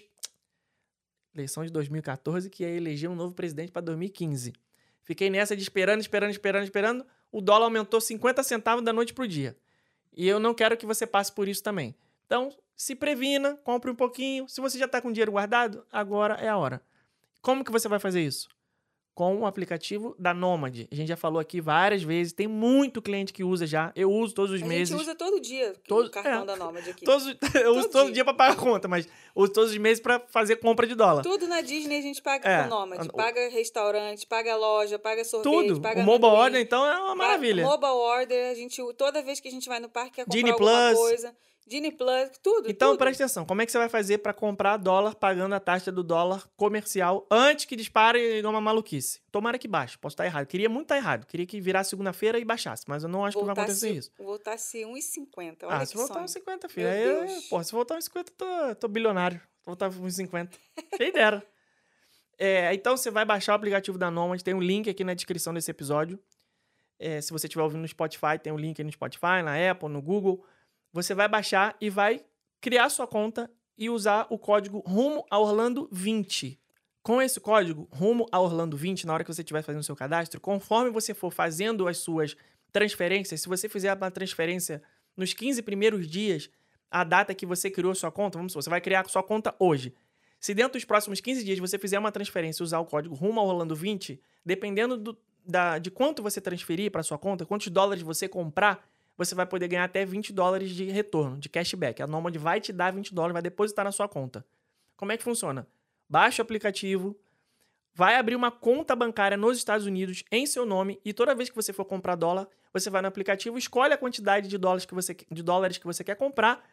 A: Eleição de 2014, que ia eleger um novo presidente para 2015. Fiquei nessa de esperando, esperando, esperando, esperando. O dólar aumentou 50 centavos da noite pro dia. E eu não quero que você passe por isso também. Então, se previna, compre um pouquinho. Se você já está com dinheiro guardado, agora é a hora. Como que você vai fazer isso? Com o aplicativo da Nomad. A gente já falou aqui várias vezes. Tem muito cliente que usa já. Eu uso todos os
B: A
A: meses.
B: gente usa todo dia
A: Todo-
B: o cartão
A: é.
B: da Nômade aqui.
A: Todos, <laughs> eu uso
B: Todo
A: todo
B: dia.
A: dia para pagar a conta, mas uso todos os meses para fazer compra de dólar.
B: Tudo na Disney a gente paga
A: É,
B: com Nômade. Paga restaurante, paga loja, paga sorvete,
A: Tudo.
B: paga
A: O mobile order, então, é uma
B: paga-
A: maravilha.
B: Mobile order, a gente, toda vez que a gente vai no parque quer comprar
A: Disney
B: alguma
A: Plus.
B: coisa. Disney Plus, tudo,
A: Então,
B: tudo.
A: presta atenção. Como é que você vai fazer para comprar dólar pagando a taxa do dólar comercial antes que dispare e dê uma maluquice? Tomara que baixe. Posso estar errado. Queria muito estar errado. Queria que virasse segunda-feira e baixasse. Mas eu não acho que vai acontecer isso.
B: Voltasse 1,50. Olha
A: Ah, se voltar
B: sonho.
A: uns 50, filho.
B: Meu
A: Aí, eu-
B: Deus.
A: porra, se voltar uns 50, eu tô, tô bilionário. Se voltar uns 50. Quem dera. <laughs> É, então você vai baixar o aplicativo da Nomad, tem um link aqui na descrição desse episódio. É, se você estiver ouvindo no Spotify, tem um link aí no Spotify, na Apple, no Google. Você vai baixar e vai criar sua conta e usar o código rumo a Orlando 20. Com esse código rumo a Orlando 20, na hora que você estiver fazendo o seu cadastro, conforme você for fazendo as suas transferências, se você fizer uma transferência nos 15 primeiros dias, a data que você criou sua conta, vamos supor, você vai criar sua conta hoje. Se dentro dos próximos 15 dias você fizer uma transferência e usar o código rumo ao Orlando 20, dependendo do- da- de quanto você transferir para sua conta, quantos dólares você comprar, você vai poder ganhar até 20 dólares de retorno, de cashback. A Nomad vai te dar 20 dólares, vai depositar na sua conta. Como é que funciona? Baixa o aplicativo, vai abrir uma conta bancária nos Estados Unidos em seu nome e toda vez que você for comprar dólar, você vai no aplicativo, escolhe a quantidade de dólares que você, de dólares que você quer comprar,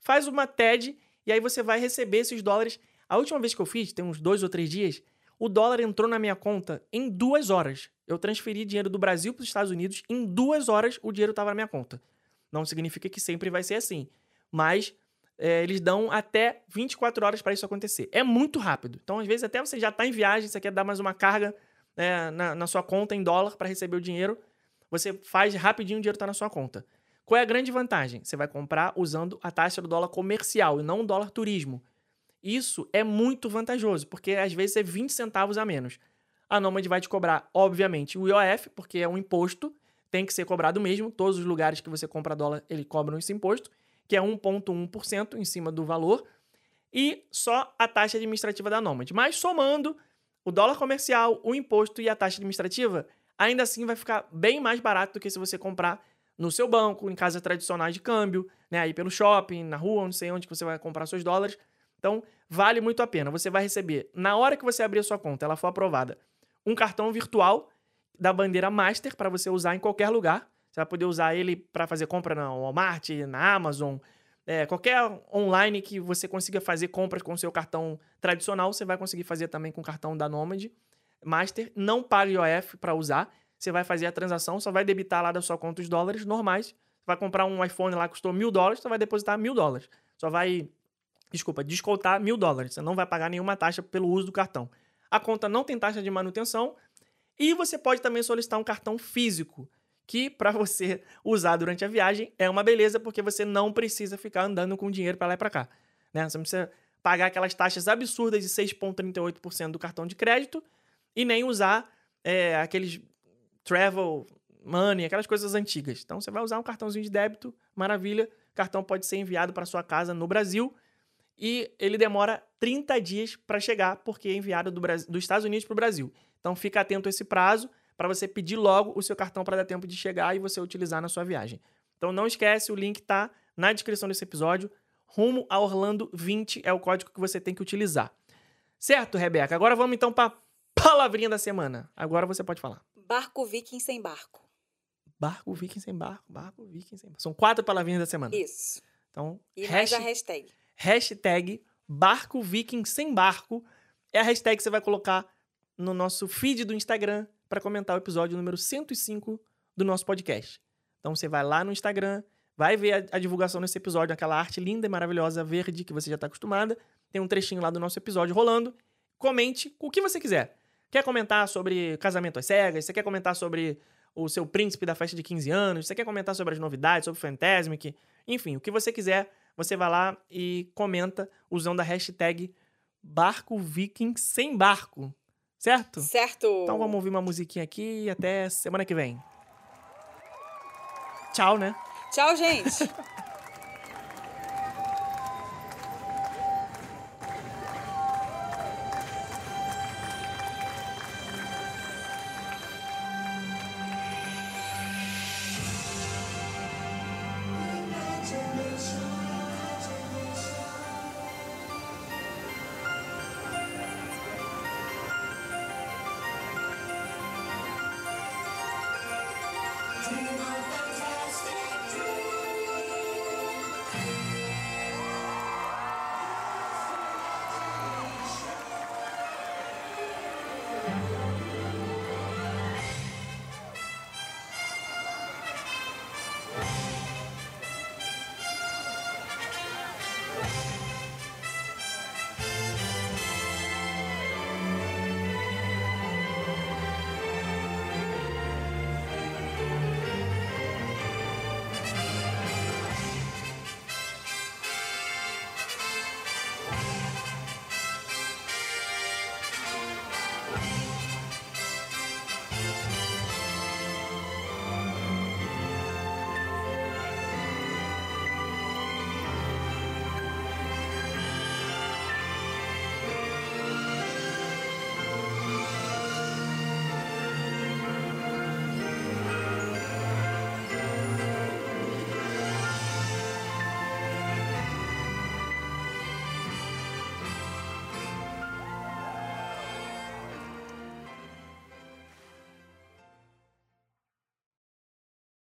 A: faz uma TED e aí você vai receber esses dólares. A última vez que eu fiz, tem uns dois ou três dias, o dólar entrou na minha conta em duas horas. Eu transferi dinheiro do Brasil para os Estados Unidos, em duas horas o dinheiro estava na minha conta. Não significa que sempre vai ser assim, mas é, eles dão até 24 horas para isso acontecer. É muito rápido. Então, às vezes, até você já está em viagem, você quer dar mais uma carga né, na, na sua conta em dólar para receber o dinheiro, você faz rapidinho o dinheiro está na sua conta. Qual é a grande vantagem? Você vai comprar usando a taxa do dólar comercial e não o dólar turismo. Isso é muito vantajoso, porque às vezes é 20 centavos a menos. A Nomad vai te cobrar, obviamente, o IOF, porque é um imposto, tem que ser cobrado mesmo. Todos os lugares que você compra dólar, ele cobram esse imposto, que é 1,1% em cima do valor, e só a taxa administrativa da Nomad. Mas somando o dólar comercial, o imposto e a taxa administrativa, ainda assim vai ficar bem mais barato do que se você comprar no seu banco, em casas tradicionais de câmbio, né, aí pelo shopping, na rua, não sei onde que você vai comprar seus dólares. Então, vale muito a pena. Você vai receber, na hora que você abrir a sua conta, ela for aprovada, um cartão virtual da bandeira Master para você usar em qualquer lugar. Você vai poder usar ele para fazer compra na Walmart, na Amazon, é, qualquer online que você consiga fazer compras com seu cartão tradicional, você vai conseguir fazer também com o cartão da Nomad Master. Não paga IOF para usar. Você vai fazer a transação, só vai debitar lá da sua conta os dólares normais. Você vai comprar um iPhone lá que custou mil dólares, você vai depositar mil dólares. Só vai, desculpa, descontar mil dólares. Você não vai pagar nenhuma taxa pelo uso do cartão. A conta não tem taxa de manutenção. E você pode também solicitar um cartão físico, que para <laughs> você usar durante a viagem é uma beleza, porque você não precisa ficar andando com dinheiro para lá e para cá. Né? Você não precisa pagar aquelas taxas absurdas de 6,38% do cartão de crédito e nem usar é, aqueles travel money, aquelas coisas antigas. Então você vai usar um cartãozinho de débito, maravilha. O cartão pode ser enviado para sua casa no Brasil e ele demora 30 dias para chegar, porque é enviado do Brasil, dos Estados Unidos para o Brasil. Então fica atento a esse prazo para você pedir logo o seu cartão para dar tempo de chegar e você utilizar na sua viagem. Então não esquece, o link tá na descrição desse episódio. Rumo a Orlando 20 é o código que você tem que utilizar. Certo, Rebeca? Agora vamos então para palavrinha da semana. Agora você pode falar.
B: Barco viking sem barco.
A: Barco viking sem barco, barco viking sem barco. São quatro palavrinhas da semana.
B: Isso.
A: Então,
B: E
A: hash-
B: mais a hashtag.
A: Hashtag barco viking sem barco é a hashtag que você vai colocar no nosso feed do Instagram para comentar o episódio número 105 do nosso podcast. Então você vai lá no Instagram, vai ver a, a divulgação desse episódio, aquela arte linda e maravilhosa verde que você já está acostumada. Tem um trechinho lá do nosso episódio rolando. Comente o que você quiser. Quer comentar sobre casamento às cegas? Você quer comentar sobre o seu príncipe da festa de 15 anos? Você quer comentar sobre as novidades, sobre Fantasmic? Enfim, o que você quiser, você vai lá e comenta usando a hashtag Barco Viking sem barco. Certo?
B: Certo.
A: Então vamos ouvir uma musiquinha aqui e até semana que vem. Tchau, né?
B: Tchau, gente. <laughs>